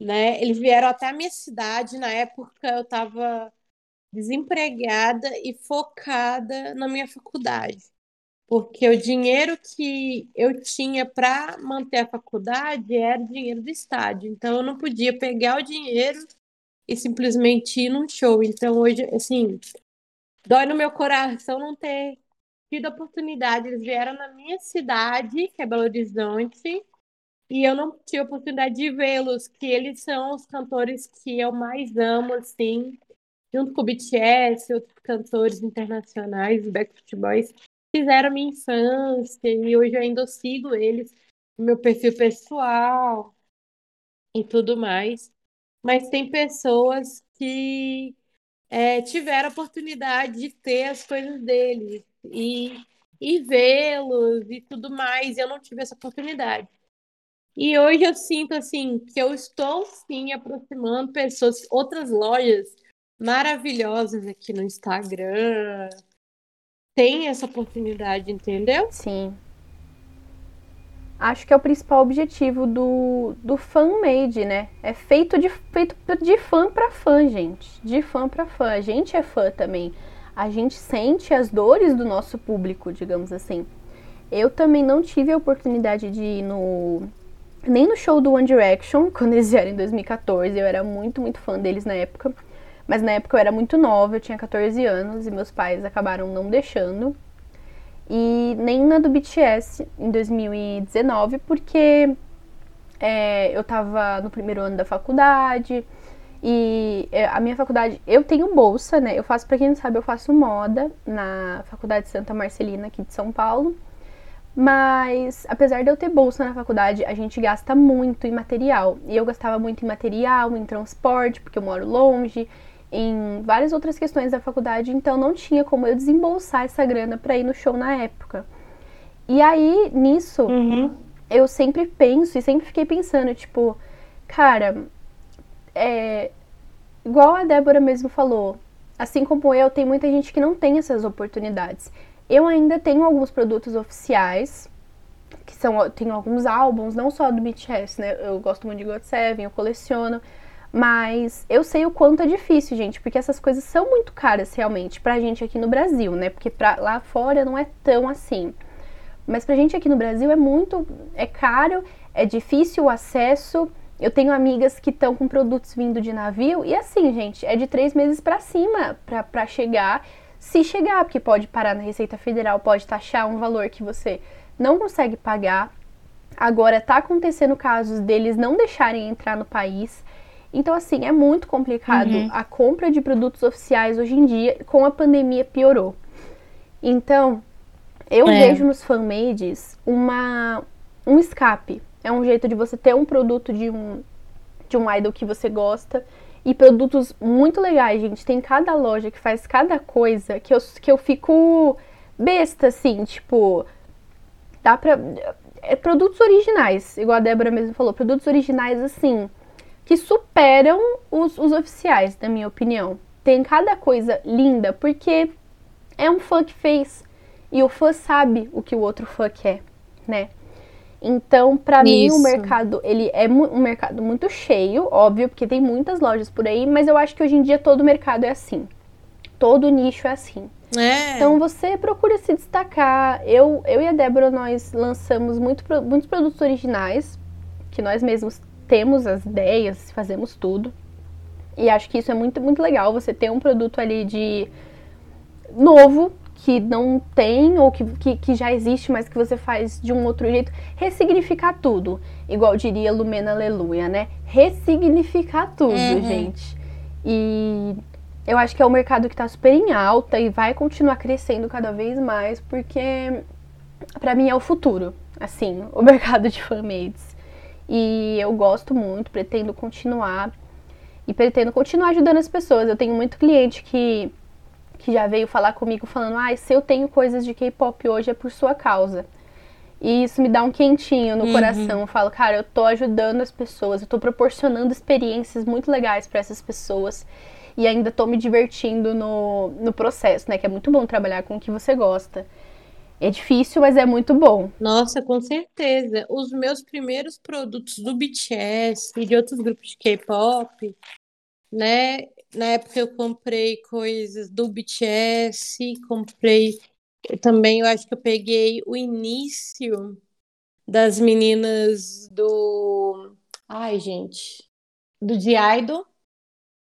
Né? Eles vieram até a minha cidade. Na época eu estava desempregada e focada na minha faculdade. Porque o dinheiro que eu tinha para manter a faculdade era o dinheiro do estádio. Então eu não podia pegar o dinheiro e simplesmente ir num show. Então, hoje, assim, dói no meu coração não ter tido a oportunidade. Eles vieram na minha cidade, que é Belo Horizonte, e eu não tive a oportunidade de vê-los, que eles são os cantores que eu mais amo, assim, junto com o BTS, outros cantores internacionais, Backstreet Boys, fizeram minha infância, e hoje eu ainda sigo eles no meu perfil pessoal e tudo mais mas tem pessoas que é, tiveram a oportunidade de ter as coisas deles e, e vê-los e tudo mais. E eu não tive essa oportunidade. E hoje eu sinto assim que eu estou sim aproximando pessoas, outras lojas maravilhosas aqui no Instagram. Tem essa oportunidade, entendeu? Sim acho que é o principal objetivo do, do fan-made, né? É feito de, feito de fã para fã, gente. De fã para fã. A gente é fã também. A gente sente as dores do nosso público, digamos assim. Eu também não tive a oportunidade de ir no. Nem no show do One Direction, quando eles vieram em 2014. Eu era muito, muito fã deles na época. Mas na época eu era muito nova, eu tinha 14 anos e meus pais acabaram não deixando e nem na do BTS em 2019, porque é, eu tava no primeiro ano da faculdade e é, a minha faculdade, eu tenho bolsa, né? Eu faço, para quem não sabe, eu faço moda na Faculdade Santa Marcelina aqui de São Paulo. Mas, apesar de eu ter bolsa na faculdade, a gente gasta muito em material. E eu gastava muito em material, em transporte, porque eu moro longe em várias outras questões da faculdade, então não tinha como eu desembolsar essa grana para ir no show na época. E aí, nisso, uhum. eu sempre penso e sempre fiquei pensando, tipo, cara, é, igual a Débora mesmo falou, assim como eu, tem muita gente que não tem essas oportunidades. Eu ainda tenho alguns produtos oficiais, que são, tenho alguns álbuns, não só do BTS, né? Eu gosto muito de God Seven, eu coleciono. Mas eu sei o quanto é difícil, gente, porque essas coisas são muito caras realmente pra gente aqui no Brasil, né? Porque pra lá fora não é tão assim. Mas pra gente aqui no Brasil é muito é caro, é difícil o acesso. Eu tenho amigas que estão com produtos vindo de navio e assim, gente, é de três meses para cima pra chegar. Se chegar, porque pode parar na Receita Federal, pode taxar um valor que você não consegue pagar. Agora tá acontecendo casos deles não deixarem entrar no país. Então, assim, é muito complicado uhum. a compra de produtos oficiais hoje em dia, com a pandemia piorou. Então, eu é. vejo nos fanmades uma, um escape. É um jeito de você ter um produto de um, de um idol que você gosta. E produtos muito legais, gente. Tem cada loja que faz cada coisa que eu, que eu fico besta, assim, tipo. Dá pra. É, produtos originais, igual a Débora mesmo falou. Produtos originais, assim, que superam os, os oficiais, na minha opinião. Tem cada coisa linda, porque é um fã que fez. E o fã sabe o que o outro fã quer, né? Então, para mim, o mercado, ele é um mercado muito cheio, óbvio, porque tem muitas lojas por aí, mas eu acho que hoje em dia todo mercado é assim. Todo nicho é assim. É. Então, você procura se destacar. Eu, eu e a Débora, nós lançamos muito, muitos produtos originais, que nós mesmos temos as ideias, fazemos tudo. E acho que isso é muito, muito legal, você ter um produto ali de novo, que não tem ou que, que, que, já existe, mas que você faz de um outro jeito, ressignificar tudo. Igual diria Lumena Aleluia, né? Ressignificar tudo, uhum. gente. E eu acho que é um mercado que está super em alta e vai continuar crescendo cada vez mais, porque para mim é o futuro, assim, o mercado de fanmades. E eu gosto muito, pretendo continuar e pretendo continuar ajudando as pessoas. Eu tenho muito cliente que que já veio falar comigo falando: "Ah, se eu tenho coisas de K-pop hoje é por sua causa". E isso me dá um quentinho no uhum. coração. Eu falo, cara, eu tô ajudando as pessoas, eu tô proporcionando experiências muito legais para essas pessoas e ainda tô me divertindo no, no processo, né? Que é muito bom trabalhar com o que você gosta. É difícil, mas é muito bom. Nossa, com certeza. Os meus primeiros produtos do BTS e de outros grupos de K-pop, né? Na época eu comprei coisas do BTS, comprei eu também, eu acho que eu peguei o início das meninas do. Ai, gente. Do The Idol.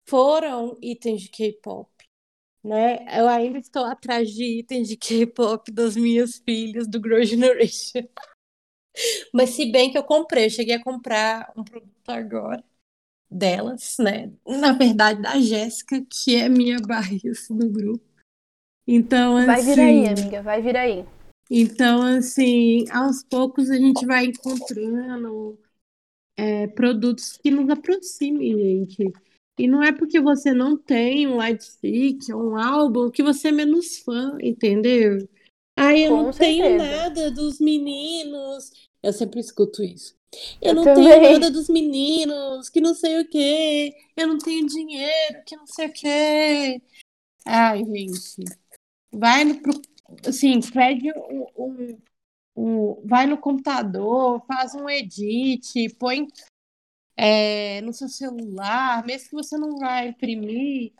Foram itens de K-pop. Né? Eu ainda estou atrás de itens de K-pop das minhas filhas do Grow Generation. Mas se bem que eu comprei, eu cheguei a comprar um produto agora delas, né? Na verdade, da Jéssica, que é minha barriça do grupo. Então, assim. Vai vir aí, assim, amiga, vai vir aí. Então, assim, aos poucos a gente vai encontrando é, produtos que nos aproximem, gente. E não é porque você não tem um lightstick ou um álbum que você é menos fã, entendeu? Ai, eu Com não certeza. tenho nada dos meninos. Eu sempre escuto isso. Eu, eu não também. tenho nada dos meninos, que não sei o quê. Eu não tenho dinheiro, que não sei o quê. Ai, gente. Vai no. Assim, pede um, um, um, vai no computador, faz um edit, põe é, no seu celular, mesmo que você não vai imprimir,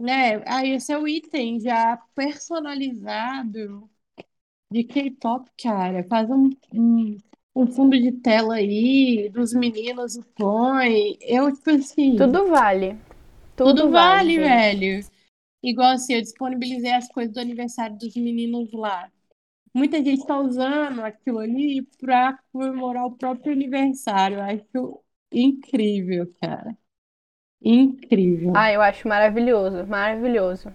né? Aí esse é o item já personalizado de K-pop, cara. Faz um, um um fundo de tela aí, dos meninos põe. Eu, tipo assim. Tudo vale. Tudo, tudo vale, vale velho. Igual assim, eu disponibilizei as coisas do aniversário dos meninos lá. Muita gente tá usando aquilo ali pra comemorar o próprio aniversário. Acho incrível, cara. Incrível. Ah, eu acho maravilhoso, maravilhoso.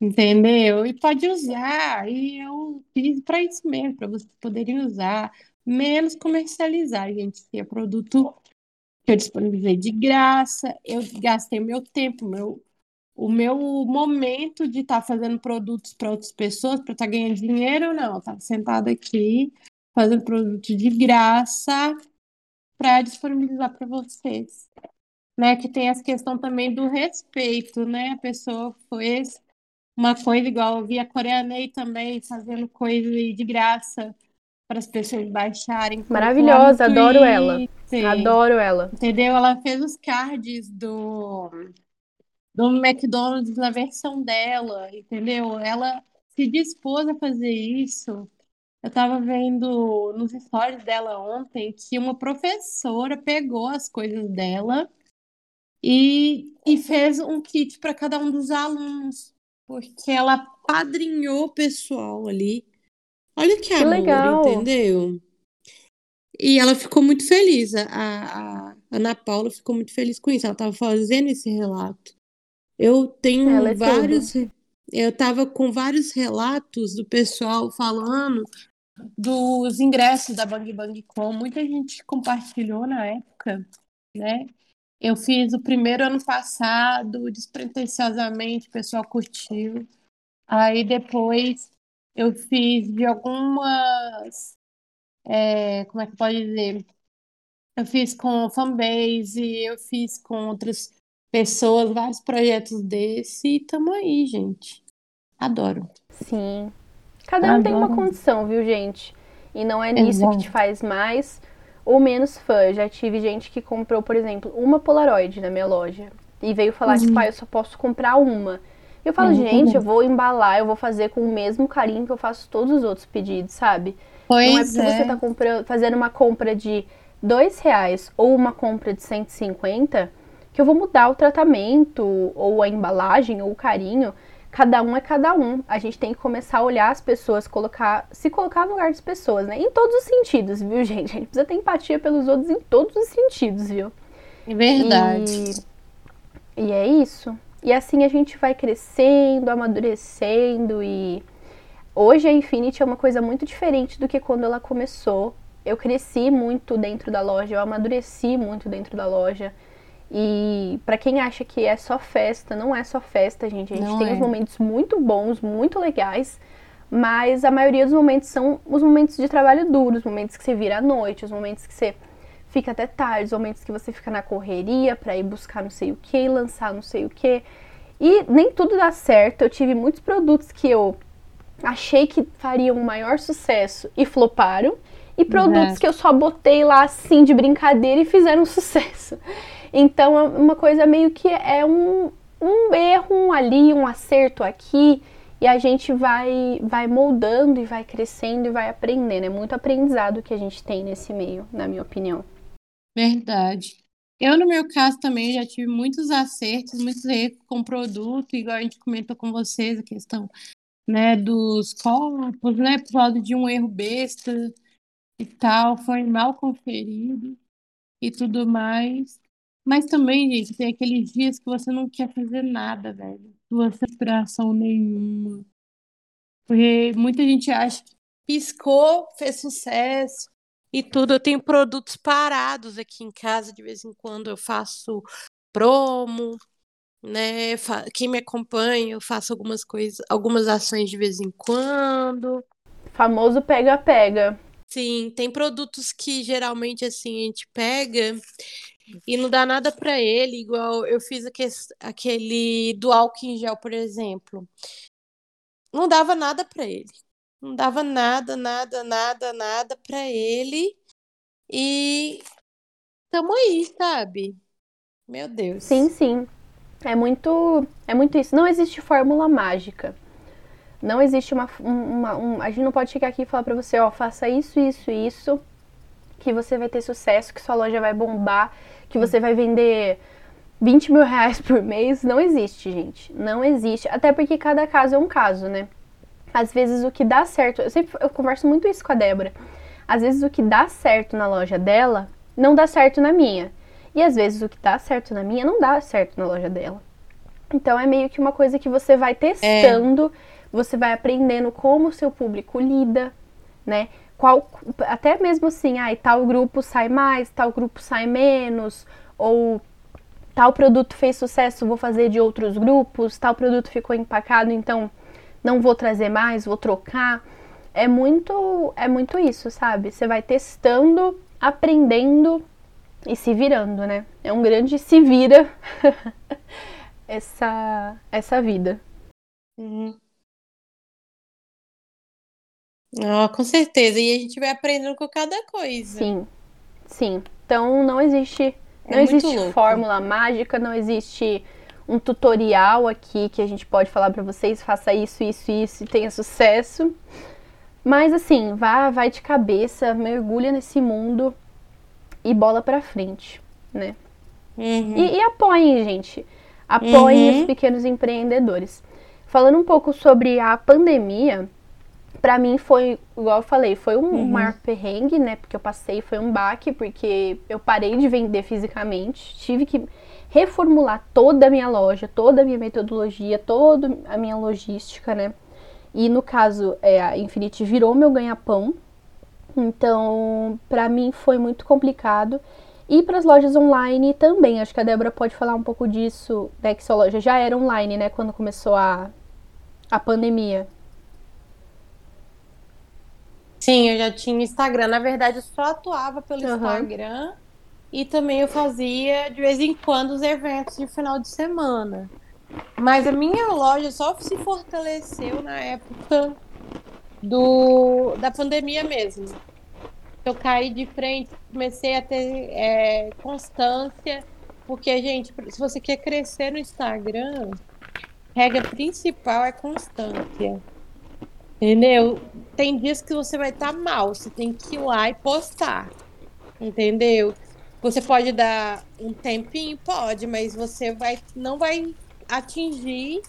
Entendeu? E pode usar. E eu fiz para isso mesmo, para vocês poderem usar menos comercializar, gente. Se é produto que eu disponibilizei de graça, eu gastei meu tempo, meu, o meu momento de estar tá fazendo produtos para outras pessoas, para estar tá ganhando dinheiro, não. Eu estava sentada aqui fazendo produto de graça para disponibilizar para vocês. Né, que tem essa questão também do respeito, né? A pessoa fez uma coisa igual, eu vi a Coreanei também fazendo coisa de graça para as pessoas baixarem. Maravilhosa, adoro ela. Adoro ela. Entendeu? Ela fez os cards do do McDonald's na versão dela, entendeu? Ela se dispôs a fazer isso. Eu estava vendo nos stories dela ontem que uma professora pegou as coisas dela e, e fez um kit para cada um dos alunos, porque ela padrinhou o pessoal ali Olha que, que amor, legal. entendeu? E ela ficou muito feliz, a, a, Ana Paula ficou muito feliz com isso. Ela estava fazendo esse relato. Eu tenho é vários. Eu estava com vários relatos do pessoal falando dos ingressos da Bang Bang Com. Muita gente compartilhou na época, né? Eu fiz o primeiro ano passado, despretensiosamente, o pessoal curtiu. Aí depois eu fiz de algumas. É, como é que pode dizer? Eu fiz com fanbase, eu fiz com outras pessoas, vários projetos desse, e tamo aí, gente. Adoro. Sim. Cada um tem uma condição, viu, gente? E não é nisso Exato. que te faz mais ou menos fã. Já tive gente que comprou, por exemplo, uma Polaroid na minha loja. E veio falar, uhum. tipo, ah, eu só posso comprar uma. Eu falo, uhum. gente, eu vou embalar, eu vou fazer com o mesmo carinho que eu faço todos os outros pedidos, sabe? Pois não é porque é. você tá comprando, fazendo uma compra de dois reais ou uma compra de 150 que eu vou mudar o tratamento ou a embalagem ou o carinho. Cada um é cada um. A gente tem que começar a olhar as pessoas, colocar, se colocar no lugar das pessoas, né? Em todos os sentidos, viu, gente? A gente precisa ter empatia pelos outros em todos os sentidos, viu? É verdade. E, e é isso. E assim a gente vai crescendo, amadurecendo e hoje a Infinity é uma coisa muito diferente do que quando ela começou. Eu cresci muito dentro da loja, eu amadureci muito dentro da loja. E para quem acha que é só festa, não é só festa, gente. A gente não tem é. os momentos muito bons, muito legais, mas a maioria dos momentos são os momentos de trabalho duro, os momentos que você vira à noite, os momentos que você fica até tarde, os momentos que você fica na correria para ir buscar não sei o que, lançar não sei o que. E nem tudo dá certo. Eu tive muitos produtos que eu achei que fariam um maior sucesso e floparam. E produtos uhum. que eu só botei lá assim de brincadeira e fizeram sucesso. Então é uma coisa meio que é um, um erro um ali, um acerto aqui. E a gente vai, vai moldando e vai crescendo e vai aprendendo. É muito aprendizado que a gente tem nesse meio, na minha opinião. Verdade. Eu, no meu caso, também já tive muitos acertos, muitos erros com produto, igual a gente comentou com vocês, a questão né, dos copos, né, por causa de um erro besta e tal, foi mal conferido e tudo mais. Mas também, gente, tem aqueles dias que você não quer fazer nada, velho. Sua inspiração nenhuma. Porque muita gente acha que piscou, fez sucesso, e tudo. Eu tenho produtos parados aqui em casa, de vez em quando eu faço promo, né? Quem me acompanha, eu faço algumas coisas, algumas ações de vez em quando. Famoso pega-pega. Sim, tem produtos que geralmente assim a gente pega e não dá nada para ele, igual eu fiz aquele do álcool em gel, por exemplo. Não dava nada para ele não dava nada, nada, nada, nada para ele. E tamo aí, sabe? Meu Deus. Sim, sim. É muito, é muito isso. Não existe fórmula mágica. Não existe uma, uma um, a gente não pode chegar aqui e falar para você, ó, faça isso, isso, isso, que você vai ter sucesso, que sua loja vai bombar, que você vai vender 20 mil reais por mês. Não existe, gente. Não existe. Até porque cada caso é um caso, né? às vezes o que dá certo, eu sempre eu converso muito isso com a Débora. Às vezes o que dá certo na loja dela não dá certo na minha. E às vezes o que dá certo na minha não dá certo na loja dela. Então é meio que uma coisa que você vai testando, é. você vai aprendendo como o seu público lida, né? Qual, até mesmo assim, ah, tal grupo sai mais, tal grupo sai menos, ou tal produto fez sucesso, vou fazer de outros grupos, tal produto ficou empacado, então não vou trazer mais, vou trocar. É muito, é muito isso, sabe? Você vai testando, aprendendo e se virando, né? É um grande se vira essa essa vida. Uhum. Com certeza. E a gente vai aprendendo com cada coisa. Sim. Sim. Então não existe é não existe fórmula mágica, não existe um tutorial aqui que a gente pode falar para vocês, faça isso, isso, isso e tenha sucesso. Mas assim, vá, vai de cabeça, mergulha nesse mundo e bola para frente, né? Uhum. E, e apoiem, gente. Apoiem uhum. os pequenos empreendedores. Falando um pouco sobre a pandemia, Pra mim foi, igual eu falei, foi um uhum. maior perrengue, né? Porque eu passei, foi um baque, porque eu parei de vender fisicamente, tive que reformular toda a minha loja, toda a minha metodologia, toda a minha logística, né? E no caso, é, a Infinity virou meu ganha-pão. Então, para mim foi muito complicado. E para as lojas online também, acho que a Débora pode falar um pouco disso, né? Que sua loja já era online, né? Quando começou a, a pandemia. Sim, eu já tinha Instagram. Na verdade, eu só atuava pelo uhum. Instagram e também eu fazia de vez em quando os eventos de final de semana. Mas a minha loja só se fortaleceu na época do, da pandemia mesmo. Eu caí de frente, comecei a ter é, constância, porque, gente, se você quer crescer no Instagram, regra principal é constância. Entendeu? Tem dias que você vai estar tá mal, você tem que ir lá e postar. Entendeu? Você pode dar um tempinho, pode, mas você vai não vai atingir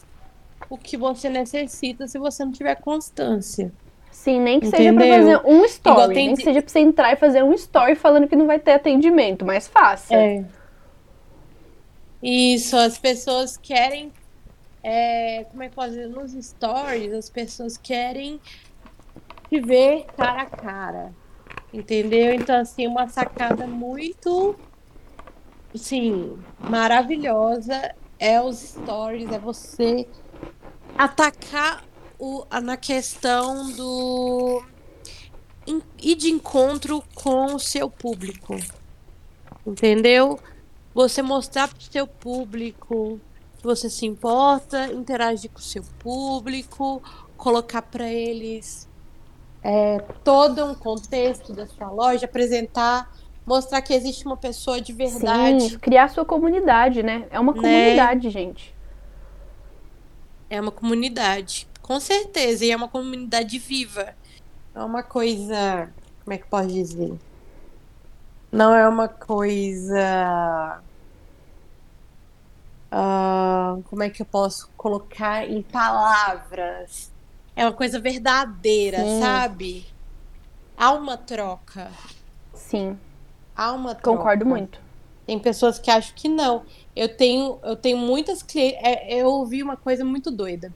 o que você necessita se você não tiver constância. Sim, nem que Entendeu? seja pra fazer um story, tem... nem que seja pra você entrar e fazer um story falando que não vai ter atendimento, mas faça. É. Isso, as pessoas querem, é, como é que dizer, nos stories, as pessoas querem te ver cara a cara. Entendeu? Então, assim, uma sacada muito, sim, maravilhosa é os stories, é você atacar o, na questão do ir de encontro com o seu público. Entendeu? Você mostrar para o seu público você se importa, interagir com o seu público, colocar para eles é, todo um contexto da sua loja, apresentar, mostrar que existe uma pessoa de verdade. Sim, criar sua comunidade, né? É uma né? comunidade, né? gente. É uma comunidade, com certeza, e é uma comunidade viva. É uma coisa, como é que pode dizer? Não é uma coisa Uh, como é que eu posso colocar em palavras? é uma coisa verdadeira, Sim. sabe? Há uma troca. Sim. Há uma troca. Concordo muito. Tem pessoas que acham que não. Eu tenho, eu tenho muitas clientes. É, eu ouvi uma coisa muito doida.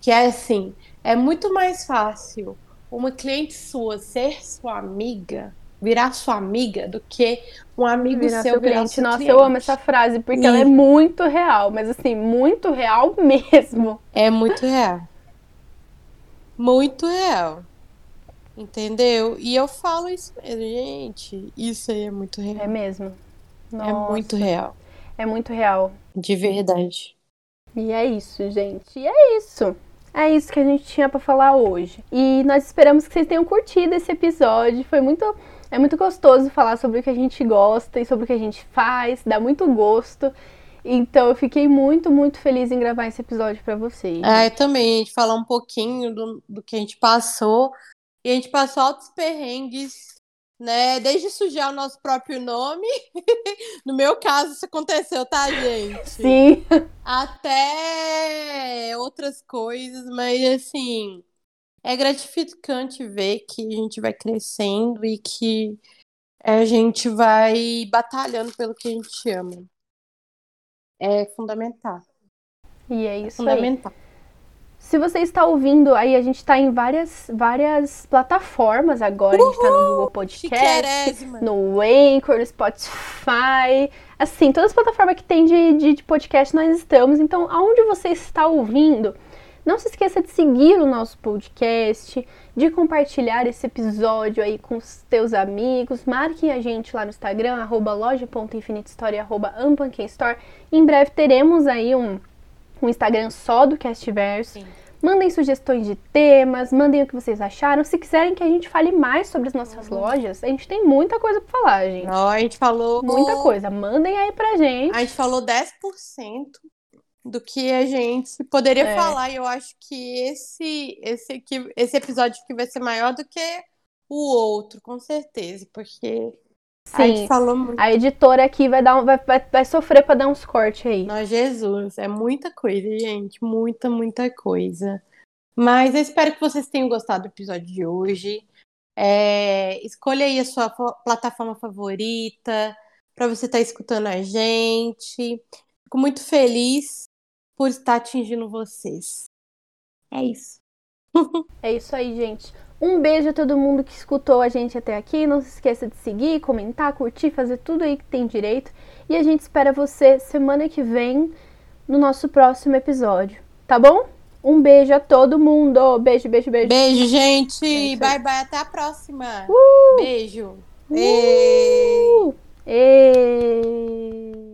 Que é assim: é muito mais fácil uma cliente sua ser sua amiga, virar sua amiga, do que um amigo virar seu, seu cliente. Nossa, cliente. eu amo essa frase, porque e... ela é muito real, mas assim, muito real mesmo. É muito real muito real. Entendeu? E eu falo isso mesmo, gente. Isso aí é muito real. É mesmo. É Nossa. É muito real. É muito real. De verdade. E é isso, gente. E é isso. É isso que a gente tinha para falar hoje. E nós esperamos que vocês tenham curtido esse episódio. Foi muito é muito gostoso falar sobre o que a gente gosta e sobre o que a gente faz, dá muito gosto. Então eu fiquei muito, muito feliz em gravar esse episódio para vocês. É, eu também, a gente falar um pouquinho do, do que a gente passou. E a gente passou altos perrengues, né? Desde sujar o nosso próprio nome. no meu caso, isso aconteceu, tá, gente? Sim. Até outras coisas, mas assim. É gratificante ver que a gente vai crescendo e que a gente vai batalhando pelo que a gente ama é fundamental. E é isso é fundamental. Aí. Se você está ouvindo aí, a gente está em várias, várias plataformas agora. Uhul, a gente está no Google Podcast, no Anchor, no Spotify. Assim, todas as plataformas que tem de, de, de podcast nós estamos. Então, aonde você está ouvindo, não se esqueça de seguir o nosso podcast, de compartilhar esse episódio aí com os teus amigos. Marquem a gente lá no Instagram, arroba loja.infinitestory, arroba Store. Em breve teremos aí um, um Instagram só do Castverso. Mandem sugestões de temas, mandem o que vocês acharam. Se quiserem que a gente fale mais sobre as nossas uhum. lojas, a gente tem muita coisa pra falar, gente. Não, a gente falou. Muita coisa. Mandem aí pra gente. A gente falou 10% do que a gente poderia é. falar. E eu acho que esse, esse, esse episódio aqui vai ser maior do que o outro, com certeza, porque Sim, a gente falou muito. A editora aqui vai, dar um, vai, vai, vai sofrer para dar uns cortes aí. Nós, Jesus, é muita coisa, gente. Muita, muita coisa. Mas eu espero que vocês tenham gostado do episódio de hoje. É, escolha aí a sua plataforma favorita para você estar tá escutando a gente. Fico muito feliz por estar atingindo vocês. É isso. é isso aí, gente. Um beijo a todo mundo que escutou a gente até aqui. Não se esqueça de seguir, comentar, curtir, fazer tudo aí que tem direito. E a gente espera você semana que vem no nosso próximo episódio. Tá bom? Um beijo a todo mundo. Beijo, beijo, beijo. Beijo, gente. É bye, bye. Até a próxima. Uh! Beijo. Uh! Ei.